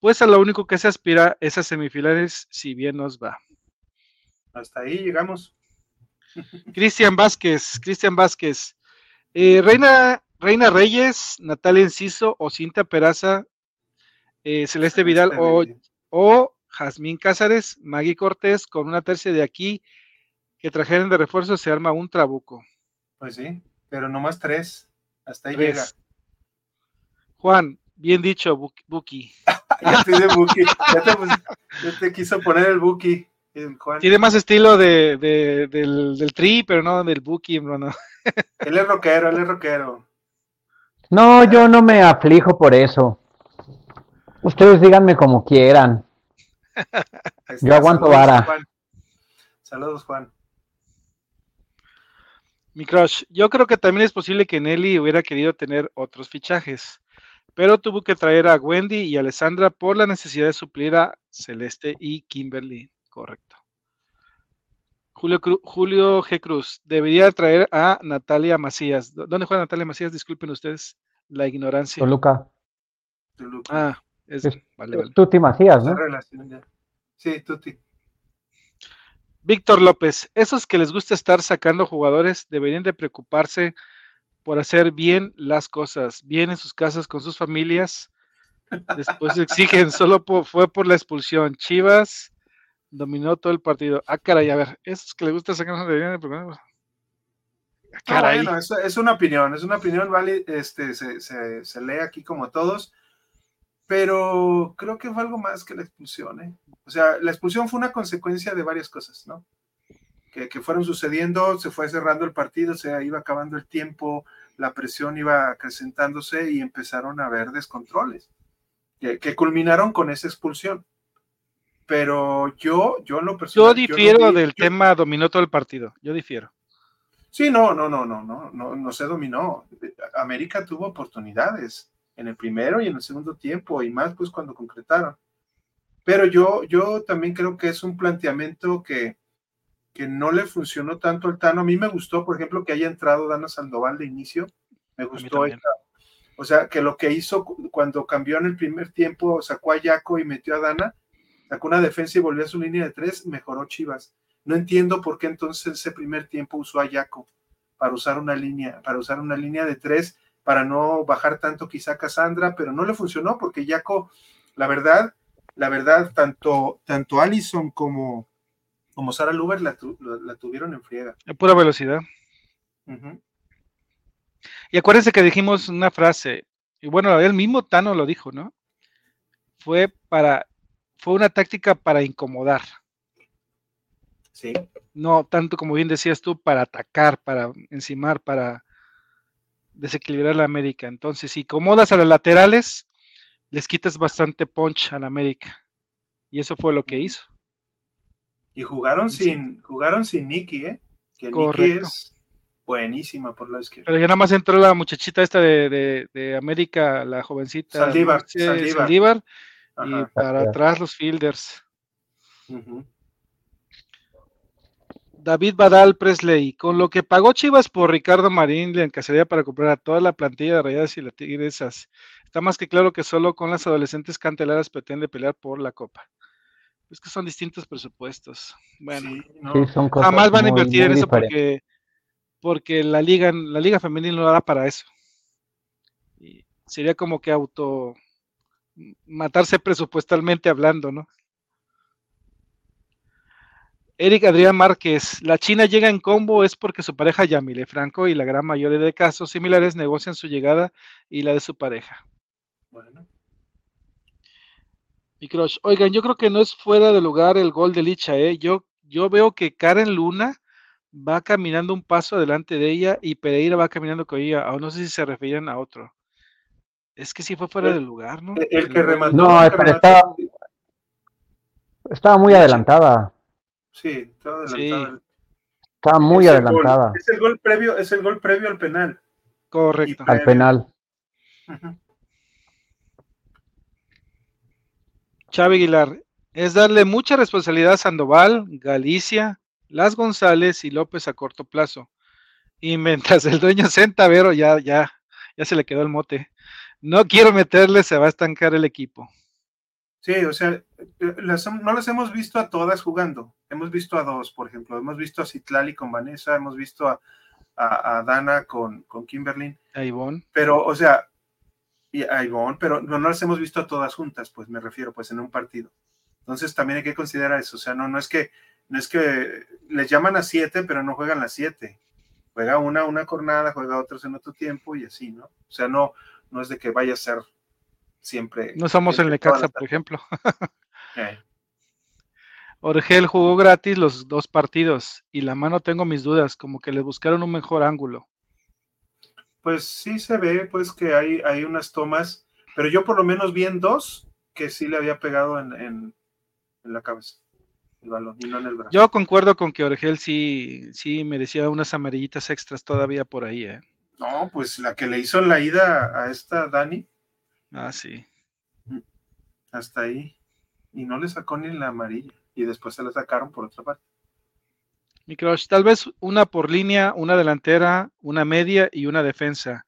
Pues a lo único que se aspira es a semifinales, si bien nos va. Hasta ahí llegamos. Cristian Vázquez, Cristian Vázquez. Eh, Reina, Reina Reyes, Natalia Enciso o Cinta Peraza, eh, Celeste Vidal o, o Jazmín Cázares, Maggie Cortés, con una tercia de aquí que trajeron de refuerzo, se arma un trabuco. Pues sí, pero nomás tres. Hasta ahí Tres. llega. Juan, bien dicho, Buki. <laughs> Ya te, de Buki. Ya te, pus- ya te quiso poner el Buki, Juan. Tiene más estilo de, de- del, del tri, pero no del Buki, hermano. Él es rockero, él es rockero. No, yo no me aflijo por eso. Ustedes díganme como quieran. <laughs> Yo aguanto saludos, vara. Juan. Saludos, Juan. Mi crush, yo creo que también es posible que Nelly hubiera querido tener otros fichajes, pero tuvo que traer a Wendy y Alessandra por la necesidad de suplir a Celeste y Kimberly. Correcto. Julio, Cru- Julio G. Cruz, debería traer a Natalia Macías. ¿Dó- ¿Dónde juega Natalia Macías? Disculpen ustedes la ignorancia. Toluca. Toluca. Ah, es, Es- vale, vale. Tuti Macías, ¿no? Sí, Tuti. Víctor López, esos que les gusta estar sacando jugadores deberían de preocuparse por hacer bien las cosas, bien en sus casas con sus familias. Después exigen, <laughs> solo fue por la expulsión. Chivas dominó todo el partido. Ah, caray, a ver, esos que le gusta sacar de el programa. Ah, bueno, es, es, una opinión, es una opinión, vale, este, se, se, se, lee aquí como todos, pero creo que fue algo más que la expulsión, ¿eh? O sea, la expulsión fue una consecuencia de varias cosas, ¿no? Que, que, fueron sucediendo, se fue cerrando el partido, se iba acabando el tiempo, la presión iba acrecentándose y empezaron a haber descontroles, que, que culminaron con esa expulsión. Pero yo, yo en lo personal. Yo difiero yo del yo, tema dominó todo el partido, yo difiero. Sí, no, no, no, no, no, no, no se dominó. América tuvo oportunidades en el primero y en el segundo tiempo y más pues cuando concretaron. Pero yo, yo también creo que es un planteamiento que, que no le funcionó tanto al Tano. A mí me gustó, por ejemplo, que haya entrado Dana Sandoval de inicio. Me gustó esta, o sea, que lo que hizo cuando cambió en el primer tiempo, sacó a Yaco y metió a Dana, sacó una defensa y volvió a su línea de tres, mejoró Chivas. No entiendo por qué entonces ese primer tiempo usó a Yaco para usar una línea, para usar una línea de tres, para no bajar tanto quizá a Cassandra, pero no le funcionó porque Yaco, la verdad, la verdad, tanto, tanto Allison como, como Sara Luber la, tu, la, tuvieron en friega. A pura velocidad. Uh -huh. Y acuérdense que dijimos una frase, y bueno, el mismo Tano lo dijo, ¿no? Fue para, fue una táctica para incomodar. Sí. No tanto como bien decías tú, para atacar, para encimar, para desequilibrar la América. Entonces, si acomodas a los laterales, les quitas bastante punch a la América. Y eso fue lo que hizo. Y jugaron sí. sin, jugaron sin Nicky, ¿eh? Que Correcto. Nicky es buenísima por la izquierda. Pero ya nada más entró la muchachita esta de, de, de América, la jovencita Saldívar, Saldívar. Saldívar y para atrás los fielders. Uh -huh. David Badal Presley, con lo que pagó Chivas por Ricardo Marín, le encasaría para comprar a toda la plantilla de Rayadas y las Tigresas. Está más que claro que solo con las adolescentes cantelaras pretende pelear por la Copa. Es que son distintos presupuestos. Bueno, sí, no. sí, jamás van a invertir en eso porque, porque la liga, la liga femenil no da para eso. Y sería como que auto matarse presupuestalmente hablando, ¿no? Eric Adrián Márquez, la China llega en combo es porque su pareja Yamile Franco y la gran mayoría de casos similares negocian su llegada y la de su pareja. Bueno. Mi crush, oigan, yo creo que no es fuera de lugar el gol de Licha, ¿eh? Yo, yo veo que Karen Luna va caminando un paso adelante de ella y Pereira va caminando con ella, o no sé si se referían a otro. Es que sí fue fuera de lugar, ¿no? El, el que remató. No, el pero estaba, estaba muy adelantada. Sí, estaba adelantada. Sí. Estaba muy es adelantada. Gol, es el gol previo, es el gol previo al penal. Correcto. Al penal. Chávez Aguilar, es darle mucha responsabilidad a Sandoval, Galicia, Las González y López a corto plazo. Y mientras el dueño <laughs> Centavero ya, ya, ya se le quedó el mote. No quiero meterle, se va a estancar el equipo. Sí, o sea, las, no las hemos visto a todas jugando. Hemos visto a dos, por ejemplo. Hemos visto a Citlali con Vanessa, hemos visto a, a, a Dana con, con Kimberly. A Ivonne. Pero, o sea, y a Ivonne, pero no, no las hemos visto a todas juntas, pues me refiero, pues en un partido. Entonces también hay que considerar eso. O sea, no, no es que no es que les llaman a siete, pero no juegan las siete. Juega una una jornada, juega otros en otro tiempo y así, ¿no? O sea, no, no es de que vaya a ser siempre. No somos el Necaxa, por ejemplo. <laughs> eh. Orgel jugó gratis los dos partidos y la mano tengo mis dudas, como que le buscaron un mejor ángulo. Pues sí se ve, pues que hay, hay unas tomas, pero yo por lo menos vi en dos que sí le había pegado en, en, en la cabeza el balón y no en el brazo. Yo concuerdo con que Orgel sí, sí merecía unas amarillitas extras todavía por ahí, ¿eh? No, pues la que le hizo la ida a esta Dani. Ah, sí. Hasta ahí. Y no le sacó ni la amarilla. Y después se la sacaron por otra parte. Mi crush, tal vez una por línea, una delantera, una media y una defensa.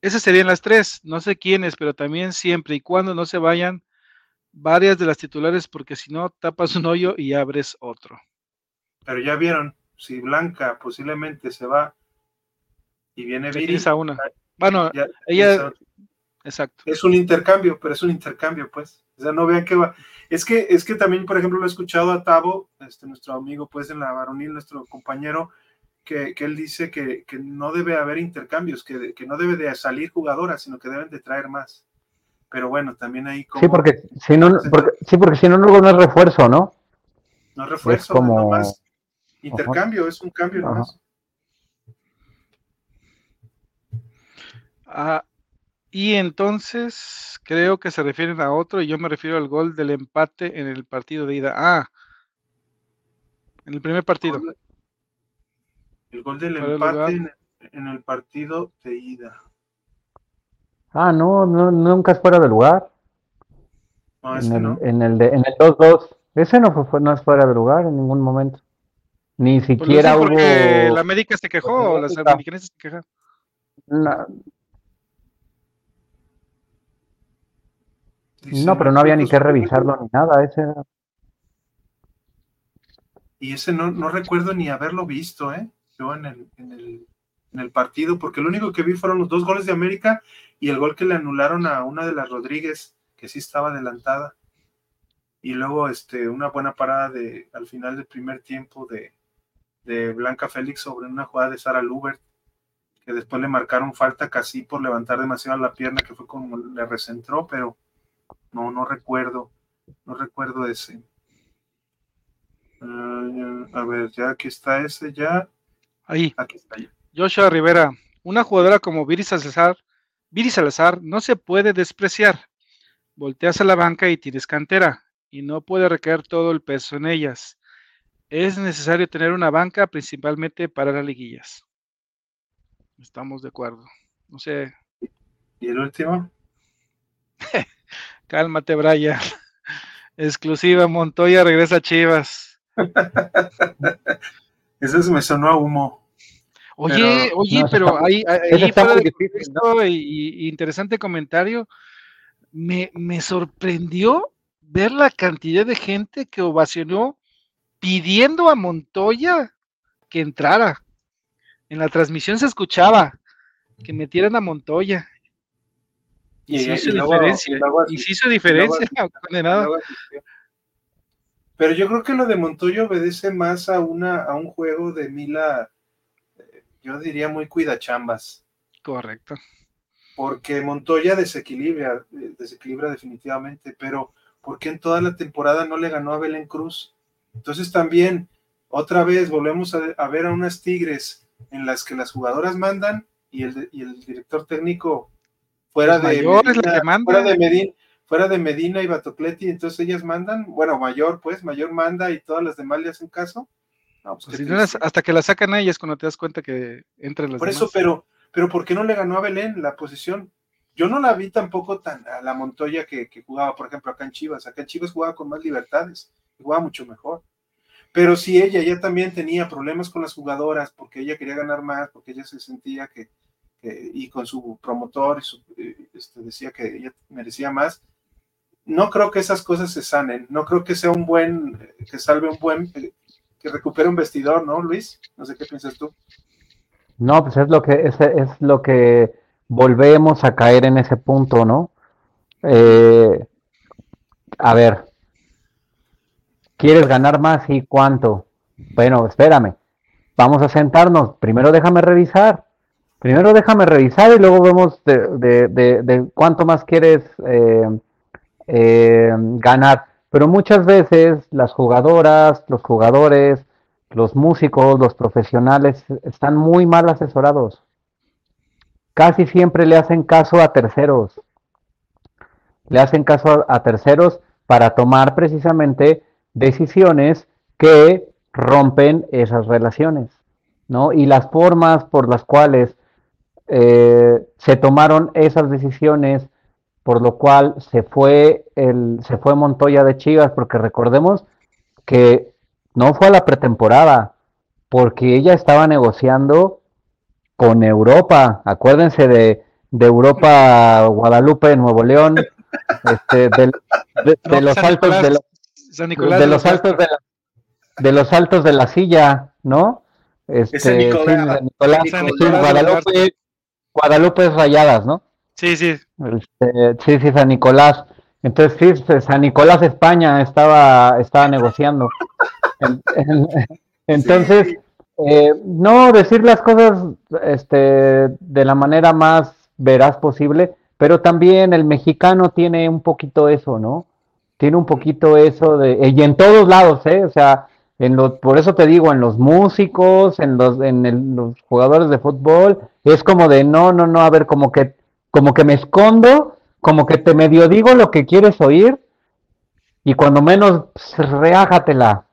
Esas serían las tres. No sé quiénes, pero también siempre y cuando no se vayan varias de las titulares, porque si no, tapas un hoyo y abres otro. Pero ya vieron, si Blanca posiblemente se va y viene Viri. tienes a una. Bueno, ya- ella, exacto. es un intercambio, pero es un intercambio, pues. O sea, no vean que va. Es que, es que también, por ejemplo, lo he escuchado a Tavo, este, nuestro amigo, pues, en la varonil, nuestro compañero, que, que él dice que, que no debe haber intercambios, que, que no debe de salir jugadoras, sino que deben de traer más. Pero bueno, también ahí como Sí, porque si no, porque, sí, porque si no, luego no es refuerzo, ¿no? no refuerzo, es como- nomás intercambio, es un cambio Ajá. nomás. Ah, y entonces creo que se refieren a otro y yo me refiero al gol del empate en el partido de ida. Ah, en el primer partido. El gol del empate en, en el partido de ida. Ah, no, no, nunca es fuera de lugar. No, En el, no. en el, de, en el 2-2. Ese no, fue, fue- no es fuera de lugar en ningún momento. Ni Pues siquiera porque hubo. la América se quejó, las americanistas se quejaron. No, pero no había ni que revisarlo ni nada. Ese Y ese no, no recuerdo ni haberlo visto, ¿eh? Yo en el, en, el, en el partido, porque lo único que vi fueron los dos goles de América y el gol que le anularon a una de las Rodríguez, que sí estaba adelantada. Y luego este, una buena parada de, al final del primer tiempo de, de Blanca Félix sobre una jugada de Sara Lubert, que después le marcaron falta casi por levantar demasiado la pierna, que fue como le recentró, pero no, no recuerdo, no recuerdo ese. Ah, a ver, ya aquí está ese, ya. Ahí, Aquí está ya. Joshua Rivera. Una jugadora como Viri Salazar, Viri Salazar no se puede despreciar. Volteas a la banca y tienes cantera y no puede recaer todo el peso en ellas. Es necesario tener una banca principalmente para las liguillas. Estamos de acuerdo. No sé, ¿Y el último? <laughs> cálmate, Brian. <laughs> Exclusiva, Montoya regresa a Chivas. <laughs> Se me sonó a humo. Oye, Pero- oye, No, eso pero ahí, ahí eso está fuera y interesante comentario. Me, me sorprendió ver la cantidad de gente que ovacionó pidiendo a Montoya que entrara. En la transmisión se escuchaba que metieran a Montoya. Y, sí hizo luego- diferencia. y luego- y sí hizo diferencia, luego. <laughs> Pero yo creo que lo de Montoya obedece más a una a un juego de Mila, eh, yo diría muy cuidachambas, Correcto. porque Montoya desequilibra, eh, desequilibra definitivamente, pero ¿por qué en toda la temporada no le ganó a Belén Cruz? Entonces también, otra vez, volvemos a, a ver a unas Tigres en las que las jugadoras mandan y el, y el director técnico fuera de Mayor es la que manda. fuera de Medina, fuera de Medina y Batocleti, entonces ellas mandan, bueno, Mayor, pues, Mayor manda y todas las demás le hacen caso. No, pues, Pues qué si no las- triste. hasta que la sacan a ellas cuando te das cuenta que entran las Por eso, pero, pero ¿por qué no le ganó a Belén la posición? Yo no la vi tampoco tan a la Montoya que, que jugaba, por ejemplo, acá en Chivas. Acá en Chivas jugaba con más libertades, jugaba mucho mejor. Pero si ella ya también tenía problemas con las jugadoras, porque ella quería ganar más, porque ella se sentía que, que- y con su promotor y su, eh, este, decía que ella merecía más. No creo que esas cosas se sanen, no creo que sea un buen, eh, que salve un buen, eh, que recupere un vestidor, ¿no, Luis? No sé qué piensas tú. No, pues es lo que es, es lo que volvemos a caer en ese punto, ¿no? Eh, a ver, ¿quieres ganar más y cuánto? Bueno, espérame, vamos a sentarnos. Primero déjame revisar. Primero déjame revisar y luego vemos de, de- de- cuánto más quieres eh, eh, ganar. Pero muchas veces las jugadoras, los jugadores, los músicos, los profesionales están muy mal asesorados. Casi siempre le hacen caso a terceros. Le hacen caso a, a terceros para tomar precisamente decisiones que rompen esas relaciones, ¿no? Y las formas por las cuales eh, se tomaron esas decisiones, por lo cual se fue el, se fue Montoya de Chivas, porque recordemos que no fue a la pretemporada, porque ella estaba negociando con Europa. Acuérdense de, de Europa, Guadalupe, Nuevo León, este, de, de <laughs> No, los San altos de, Nicolás, Nicolás los altos de la, de los altos de la silla, ¿no? Este, Nicolás. sí, Nicolás, Guadalupe, Guadalupe es Rayadas, ¿no? Sí, sí. Este, sí, sí, San Nicolás. Entonces, sí, San Nicolás, España, estaba, estaba negociando. En- en- entonces, Sí. eh, no decir las cosas este, de la manera más veraz posible, pero también el mexicano tiene un poquito eso, ¿no? Tiene un poquito eso de, y en todos lados, ¿eh? O sea, en los, por eso te digo, en los músicos, en los, en los jugadores de fútbol, es como de, no, no, no, a ver, como que, como que me escondo, como que te medio digo lo que quieres oír, y cuando menos, pues, reájatela,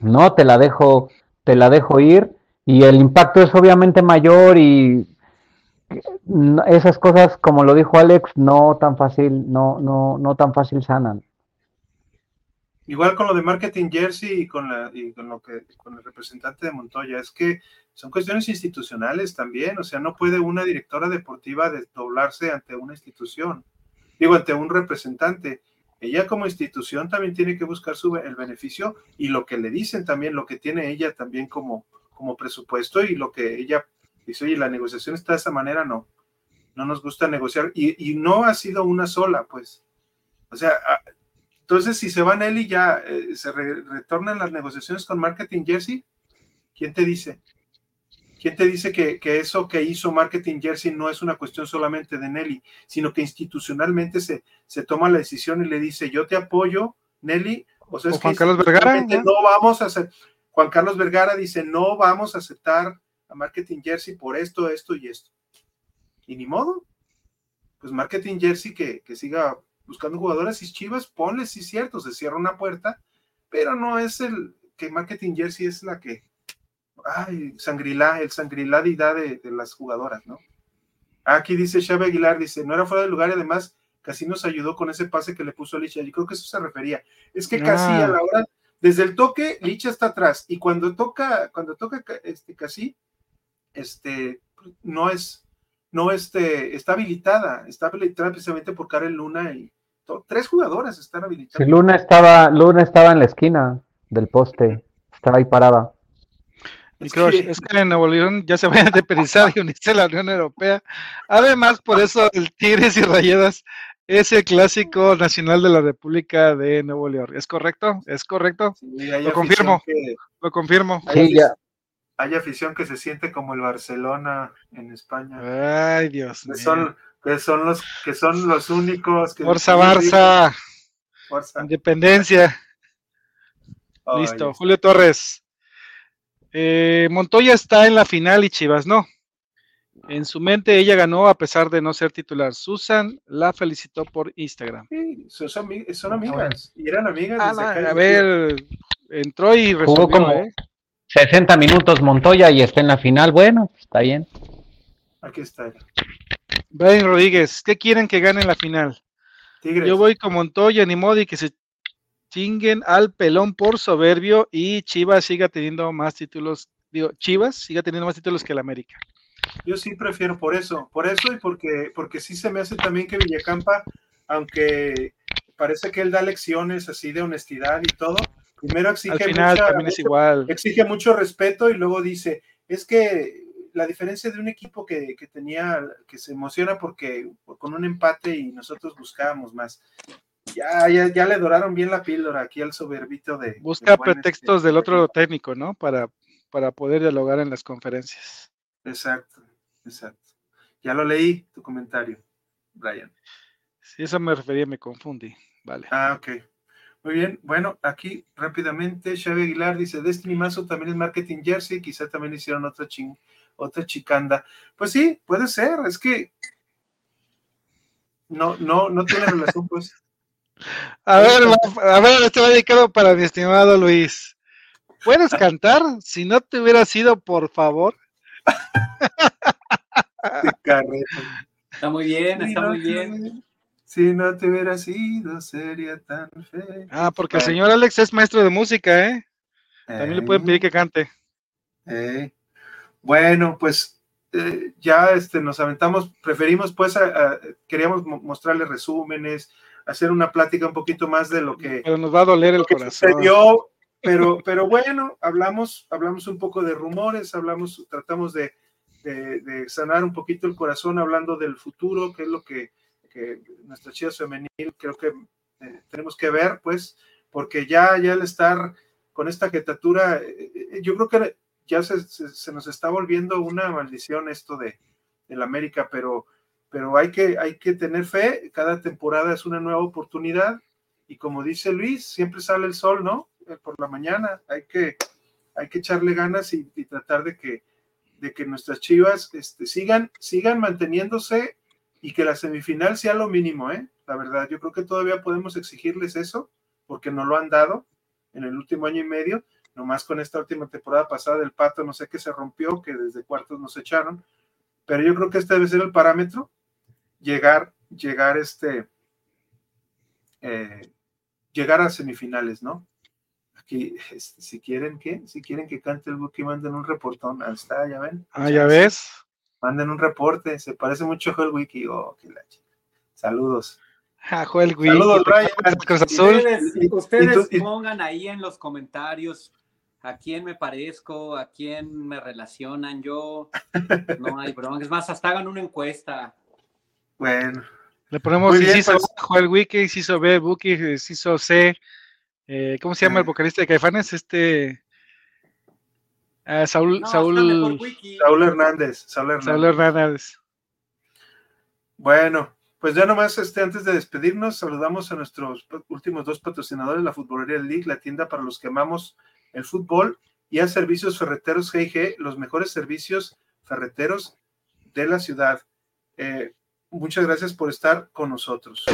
¿no? Te la dejo, te la dejo ir, y el impacto es obviamente mayor y esas cosas, como lo dijo Alex, no tan fácil, no, no, no tan fácil sanan. Igual con lo de marketing jersey y con, la, y con lo que con el representante de Montoya, es que son cuestiones institucionales también, o sea, no puede una directora deportiva desdoblarse ante una institución, digo, ante un representante. Ella como institución también tiene que buscar su, el beneficio y lo que le dicen también, lo que tiene ella también como, como presupuesto y lo que ella dice, oye, la negociación está de esa manera, no, no nos gusta negociar y, y no ha sido una sola, pues. O sea, entonces, si se va Nelly, ya eh, se re- retornan las negociaciones con Marketing Jersey. ¿Quién te dice? ¿Quién te dice que, que eso que hizo Marketing Jersey no es una cuestión solamente de Nelly, sino que institucionalmente se, se toma la decisión y le dice, yo te apoyo, Nelly? O sea, O es que Juan Carlos Vergara, institucionalmente no vamos a hacer. Juan Carlos Vergara dice, no vamos a aceptar a Marketing Jersey por esto, esto y esto. Y ni modo. Pues Marketing Jersey que, que siga buscando jugadores y Chivas, ponle, sí, cierto, se cierra una puerta, pero no es el que Marketing Jersey es la que, ay, sangrilá, el sangriladidad de, de las jugadoras, ¿no? Aquí dice Xavi Aguilar, dice, no era fuera de lugar y además casi nos ayudó con ese pase que le puso Licha. Yo creo que eso se refería. Es que casi Ah. a la hora, desde el toque, Licha está atrás y cuando toca, cuando toca ca- este casi, este, no es, no este, está habilitada, está habilitada precisamente por Karen Luna y tres jugadoras están Si habilitadas. Luna estaba, Luna estaba en la esquina del poste, estaba ahí parada. Es que- es que en Nuevo León ya se vayan a depedizar y unirse a la Unión Europea. Además, por eso el Tigres y Rayadas es el clásico nacional de la República de Nuevo León. ¿Es correcto? ¿Es correcto? Sí, Lo confirmo. que- Lo confirmo. hay Sí, ya. hay afición que se siente como el Barcelona en España. Ay, Dios mío. son, que son los que son los únicos que Forza Barça, Forza. Independencia. Listo. Julio Torres. Eh, Montoya está en la final y Chivas no. En su mente ella ganó a pesar de no ser titular. Susan la felicitó por Instagram. sí, son, son son amigas y eran amigas Ah, desde acá. a ver, entró y resolvió, como- ¿eh? 60 minutos Montoya y está en la final. Bueno, está bien. aquí está Brian Rodríguez, ¿qué quieren que gane la final? Tigres Yo voy con Montoya, ni modo, y que se chinguen al pelón por soberbio y Chivas siga teniendo más títulos. Digo, Chivas siga teniendo más títulos que el América. yo sí prefiero por eso por eso y porque porque sí se me hace también que Villacampa aunque parece que él da lecciones así de honestidad y todo primero exige Al final mucha- también es mucho- igual. exige mucho respeto y luego dice, es que la diferencia de un equipo que, que tenía, que se emociona porque con un empate y nosotros buscábamos más. Ya, ya, ya le doraron bien la píldora aquí al soberbito de... Busca buen, pretextos este, del otro técnico, ¿no? Para, para poder dialogar en las conferencias. Exacto, exacto. Ya lo leí, tu comentario, Brian. Si eso me refería, me confundí. Vale. Ah, ok. Muy bien, bueno, aquí rápidamente, Xavi Aguilar dice, Destiny Mazo también es marketing jersey, quizá también hicieron otra, ching, otra chicanda. Pues sí, puede ser, es que no, no, no tiene relación, pues. <laughs> A ver, va- a ver, este va dedicado para mi estimado Luis. ¿Puedes cantar? Si no te hubiera sido, por favor. Está muy bien, está muy bien. Si no te hubiera sido, sería tan feliz. Ah, porque el señor Alex es maestro de música, ¿eh? También le pueden pedir que cante. eh. Bueno, pues eh, ya este, nos aventamos, preferimos pues, a- a- queríamos mo- mostrarles resúmenes, hacer una plática un poquito más de lo que, Pero nos va a doler el corazón. sucedió Pero, pero bueno, hablamos, hablamos un poco de rumores, hablamos, tratamos de, de, sanar un poquito el corazón hablando del futuro, que es lo que, que nuestra chica femenil creo que eh, tenemos que ver, pues, porque ya, ya al estar con esta jetatura, eh, yo creo que ya se, se, nos está volviendo una maldición esto de, la América, pero, pero hay, que, hay que tener fe, cada temporada es una nueva oportunidad y como dice Luis, siempre sale el sol, ¿no? Por la mañana, hay que, hay que echarle ganas y tratar de que de que nuestras chivas este, sigan, sigan manteniéndose y que la semifinal sea lo mínimo, ¿eh? La verdad, yo creo que todavía podemos exigirles eso, porque no lo han dado en el último año y medio, nomás con esta última temporada pasada del Pato, no sé qué se rompió, que desde cuartos nos echaron, pero yo creo que este debe ser el parámetro, llegar, llegar este, eh, llegar a semifinales, ¿no? que este, si quieren que, si quieren que cante el Buki, manden un reportón. Ahí está, ya ven. Ah, ya ves. Manden un reporte, se parece mucho a Joel Wiki. Oh, qué la Saludos. A Joel Wiki. Saludos, Brian. Ustedes, ustedes pongan ahí en los comentarios a quién me parezco, a quién me relacionan. Yo <laughs> no hay broma. Es más, hasta hagan una encuesta. Bueno. Le ponemos si hizo pues. Joel Wiki, si hizo B, Buki, si hizo C, eh, ¿Cómo se llama el vocalista de Caifanes? Este. Ah, Saúl, Saúl, Saúl Hernández. Saúl Hernández. Bueno, pues ya nomás este, antes de despedirnos, saludamos a nuestros últimos dos patrocinadores, la Futbolería League, la tienda para los que amamos el fútbol, y a Servicios Ferreteros GIG, los mejores servicios ferreteros de la ciudad. Eh, muchas gracias por estar con nosotros.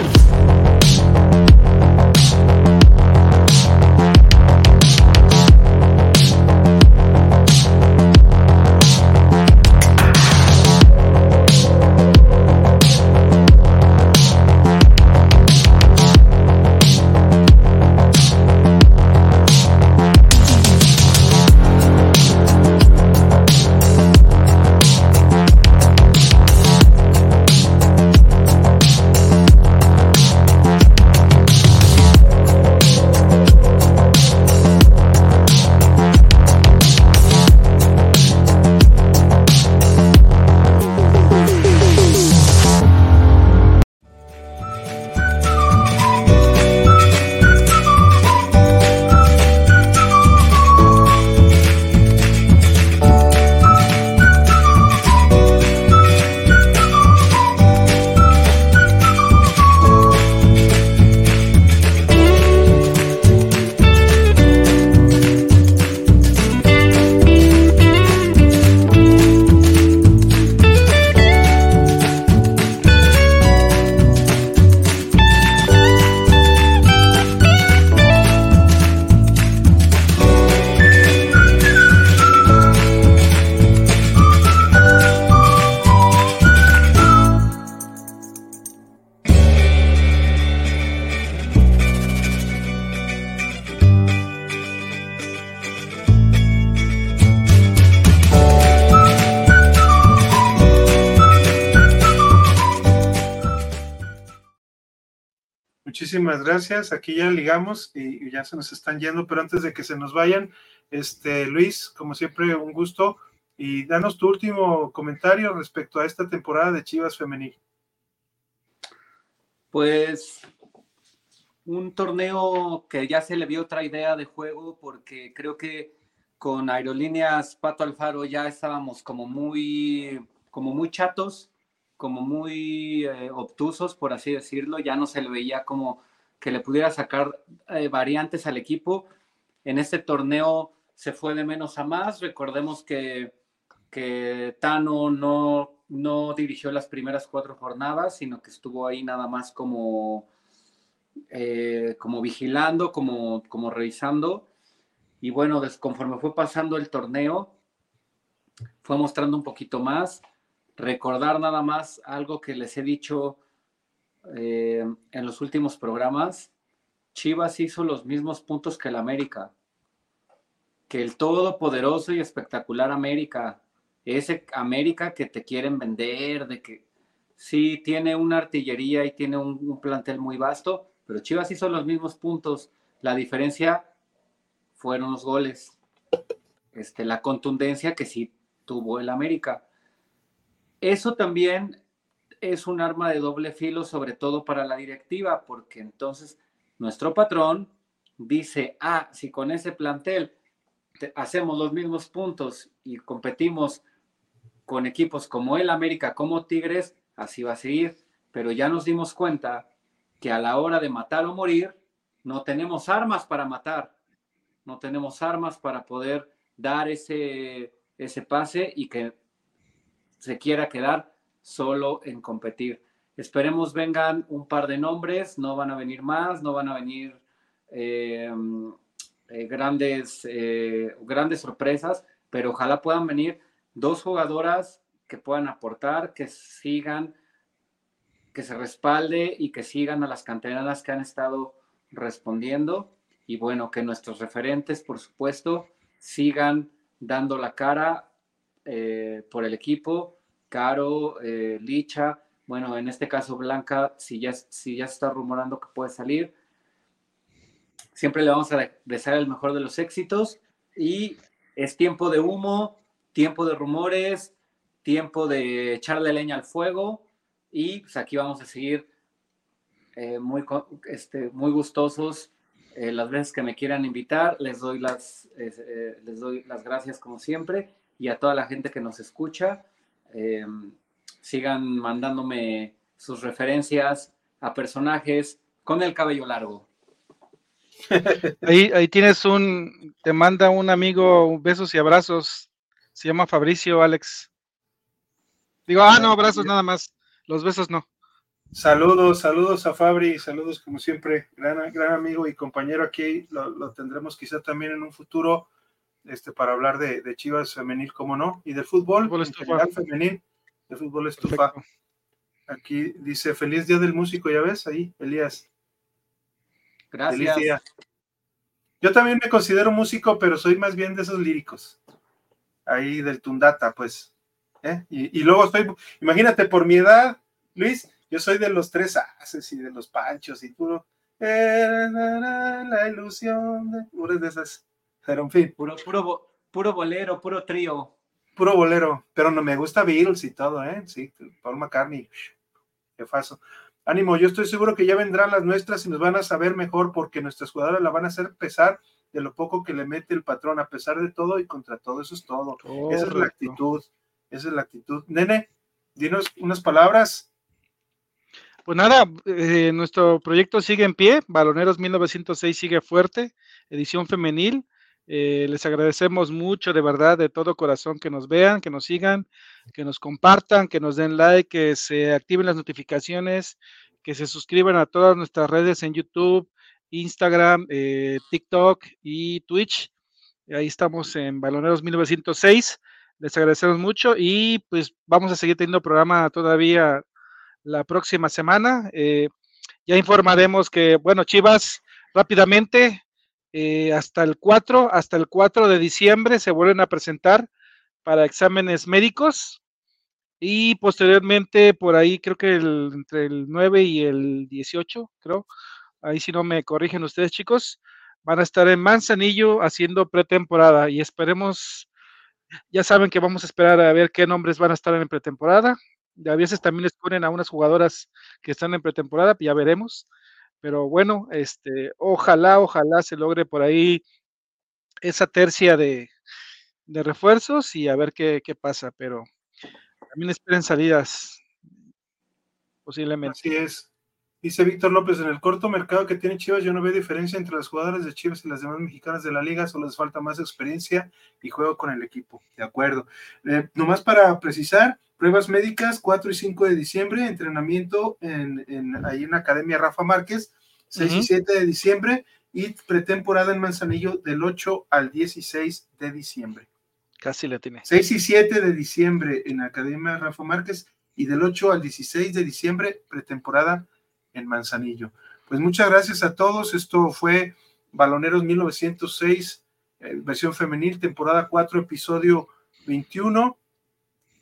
Gracias. Aquí ya ligamos y, ya se nos están yendo, pero antes de que se nos vayan, este Luis, como siempre, un gusto y danos tu último comentario respecto a esta temporada de Chivas Femenil. Pues un torneo que ya se le vio otra idea de juego porque creo que con Aerolíneas Pato Alfaro ya estábamos como muy como muy chatos como muy eh, obtusos, por así decirlo, ya no se le veía como que le pudiera sacar eh, variantes al equipo. En este torneo se fue de menos a más. Recordemos que, que Tano no, no dirigió las primeras cuatro jornadas, sino que estuvo ahí nada más como, eh, como vigilando, como, como revisando. Y bueno, conforme fue pasando el torneo, fue mostrando un poquito más recordar nada más algo que les he dicho eh, en los últimos programas. Chivas hizo los mismos puntos que el América, que el todopoderoso y espectacular América, ese América que te quieren vender, de que sí tiene una artillería y tiene un plantel muy vasto, pero Chivas hizo los mismos puntos. La diferencia fueron los goles, este, la contundencia que sí tuvo el América. Eso también es un arma de doble filo, sobre todo para la directiva, porque entonces nuestro patrón dice, ah, si con ese plantel hacemos los mismos puntos y competimos con equipos como el América, como Tigres, así va a seguir. Pero ya nos dimos cuenta que a la hora de matar o morir, no tenemos armas para matar, no tenemos armas para poder dar ese, ese pase y que se quiera quedar solo en competir. Esperemos vengan un par de nombres, no van a venir más, no van a venir eh, eh, grandes, eh, grandes sorpresas, pero ojalá puedan venir dos jugadoras que puedan aportar, que sigan, que se respalde y que sigan a las canteranas que han estado respondiendo. Y bueno, que nuestros referentes, por supuesto, sigan dando la cara por el equipo. Caro, Licha, bueno, en este caso Blanca, si ya, si ya está rumorando que puede salir, siempre le vamos a desear el mejor de los éxitos y es tiempo de humo, tiempo de rumores, tiempo de echarle leña al fuego y pues aquí vamos a seguir eh, muy, este, muy gustosos eh, las veces que me quieran invitar. Les doy las, eh, les doy las gracias como siempre y a toda la gente que nos escucha sigan mandándome sus referencias a personajes con el cabello largo. <laughs> Ahí, ahí tienes un, te manda un amigo besos y abrazos, se llama Fabricio Alex. Digo, ah, no, abrazos nada más, los besos no. Saludos, saludos a Fabri, saludos como siempre, gran, gran amigo y compañero aquí, lo, tendremos quizá también en un futuro, este, para hablar de, Chivas femenil, como no, y del fútbol, fútbol femenil de fútbol estufa. Aquí dice, feliz día del músico, ya ves, ahí, Elías. Gracias. Yo también me considero músico, pero soy más bien de esos líricos. Ahí del Tundata, pues. ¿eh? Y, luego estoy, imagínate, por mi edad, Luis, yo soy de los tres haces y de los panchos y puro. La ilusión de. de esas. Pero en fin. Puro, puro, puro bolero, puro trío puro bolero, pero no me gusta Beatles y todo, ¿eh? Sí, Paul McCartney, qué faso. Ánimo, yo estoy seguro que ya vendrán las nuestras y nos van a saber mejor porque nuestras jugadoras la van a hacer pesar de lo poco que le mete el patrón, a pesar de todo y contra todo, eso es todo. Esa es la actitud, esa es la actitud. Nene, dinos unas palabras. Pues nada, eh, nuestro proyecto sigue en pie, Baloneros 1906 sigue fuerte, edición femenil. Eh, les agradecemos mucho, de verdad, de todo corazón que nos vean, que nos sigan, que nos compartan, que nos den like, que se activen las notificaciones, que se suscriban a todas nuestras redes en YouTube, Instagram, eh, TikTok y Twitch. Ahí estamos en Baloneros 1906. Les agradecemos mucho y pues vamos a seguir teniendo programa todavía la próxima semana. Eh, ya informaremos que, bueno, Chivas, rápidamente, eh, hasta el 4, hasta el 4 de diciembre se vuelven a presentar para exámenes médicos y posteriormente por ahí creo que entre el 9 y el 18, creo, ahí si no me corrigen ustedes chicos, van a estar en Manzanillo haciendo pretemporada y esperemos, ya saben que vamos a esperar a ver qué nombres van a estar en pretemporada. A veces también les ponen a unas jugadoras que están en pretemporada, ya veremos. Pero bueno, este, ojalá, ojalá se logre por ahí esa tercia de, refuerzos y a ver qué, pasa. Pero también esperen salidas, posiblemente. Así es. Dice Víctor López, en el corto mercado que tiene Chivas, yo no veo diferencia entre las jugadoras de Chivas y las demás mexicanas de la liga, solo les falta más experiencia y juego con el equipo. De acuerdo. Eh, nomás para precisar, Pruebas médicas 4 y 5 de diciembre, entrenamiento en, ahí en la Academia Rafa Márquez, 6 y 7 de diciembre, y pretemporada en Manzanillo del 8 al 16 de diciembre. Casi la tiene. 6 y 7 de diciembre en la Academia Rafa Márquez y del 8 al 16 de diciembre, pretemporada en Manzanillo. Pues muchas gracias a todos. Esto fue Baloneros 1906, eh, versión femenil, temporada 4, episodio 21.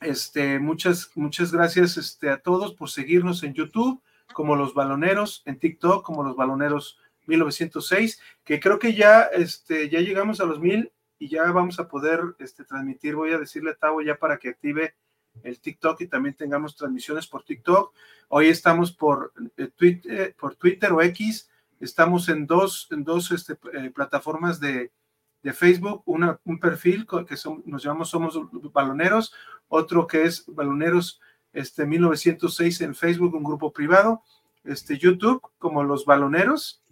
Este, muchas, muchas gracias este, a todos por seguirnos en YouTube, como los baloneros, en TikTok, como los baloneros 1906, que creo que ya, este, ya llegamos a los mil y ya vamos a poder este, transmitir. Voy a decirle a Tavo ya para que active el TikTok y también tengamos transmisiones por TikTok. Hoy estamos por, eh, Twitter, por Twitter o X, estamos en dos, en dos este, eh, plataformas de, Facebook, una, un perfil que son, nos llamamos Somos Baloneros, otro que es Baloneros este, 1906 en Facebook, un grupo privado, este, YouTube como Los Baloneros.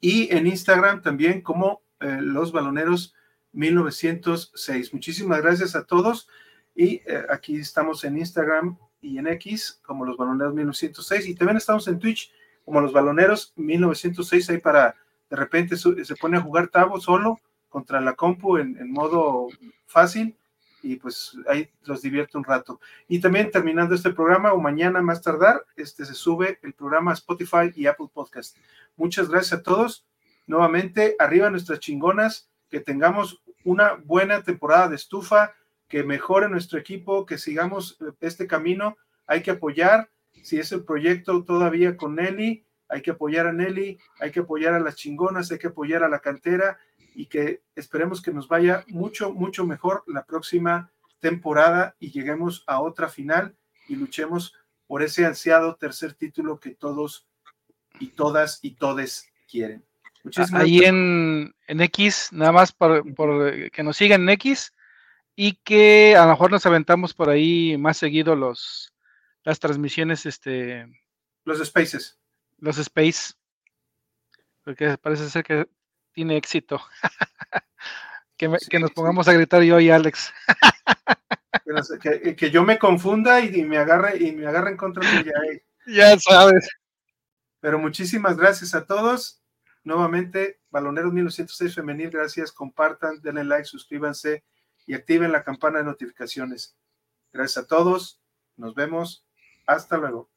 Y en Instagram también como eh, Los Baloneros 1906. Muchísimas gracias a todos y eh, aquí estamos en Instagram y en X como Los Baloneros 1906 y también estamos en Twitch como Los Baloneros 1906 ahí para de repente se pone a jugar Tavo solo contra la compu en modo fácil y pues ahí los divierto un rato. Y también terminando este programa o mañana más tardar, este se sube el programa Spotify y Apple Podcast. Muchas gracias a todos. Nuevamente, arriba nuestras chingonas, que tengamos una buena temporada de estufa, que mejore nuestro equipo, que sigamos este camino. Hay que apoyar, si es el proyecto todavía con Nelly, hay que apoyar a Nelly, hay que apoyar a las chingonas, hay que apoyar a la cantera y que esperemos que nos vaya mucho, mucho mejor la próxima temporada y lleguemos a otra final y luchemos por ese ansiado tercer título que todos y todas y todes quieren. Muchísimas Ahí en, en, X, nada más por, que nos sigan en X y que a lo mejor nos aventamos por ahí más seguido los las transmisiones, este los spaces. Los space. Porque parece ser que tiene éxito. <laughs> que, nos pongamos a gritar yo y Alex. <laughs> que, yo me confunda y, me agarre y me agarre en contra de ella. Ya sabes. Pero muchísimas gracias a todos. Nuevamente, Baloneros 1906 Femenil, gracias. Compartan, denle like, suscríbanse y activen la campana de notificaciones. Gracias a todos. Nos vemos. Hasta luego.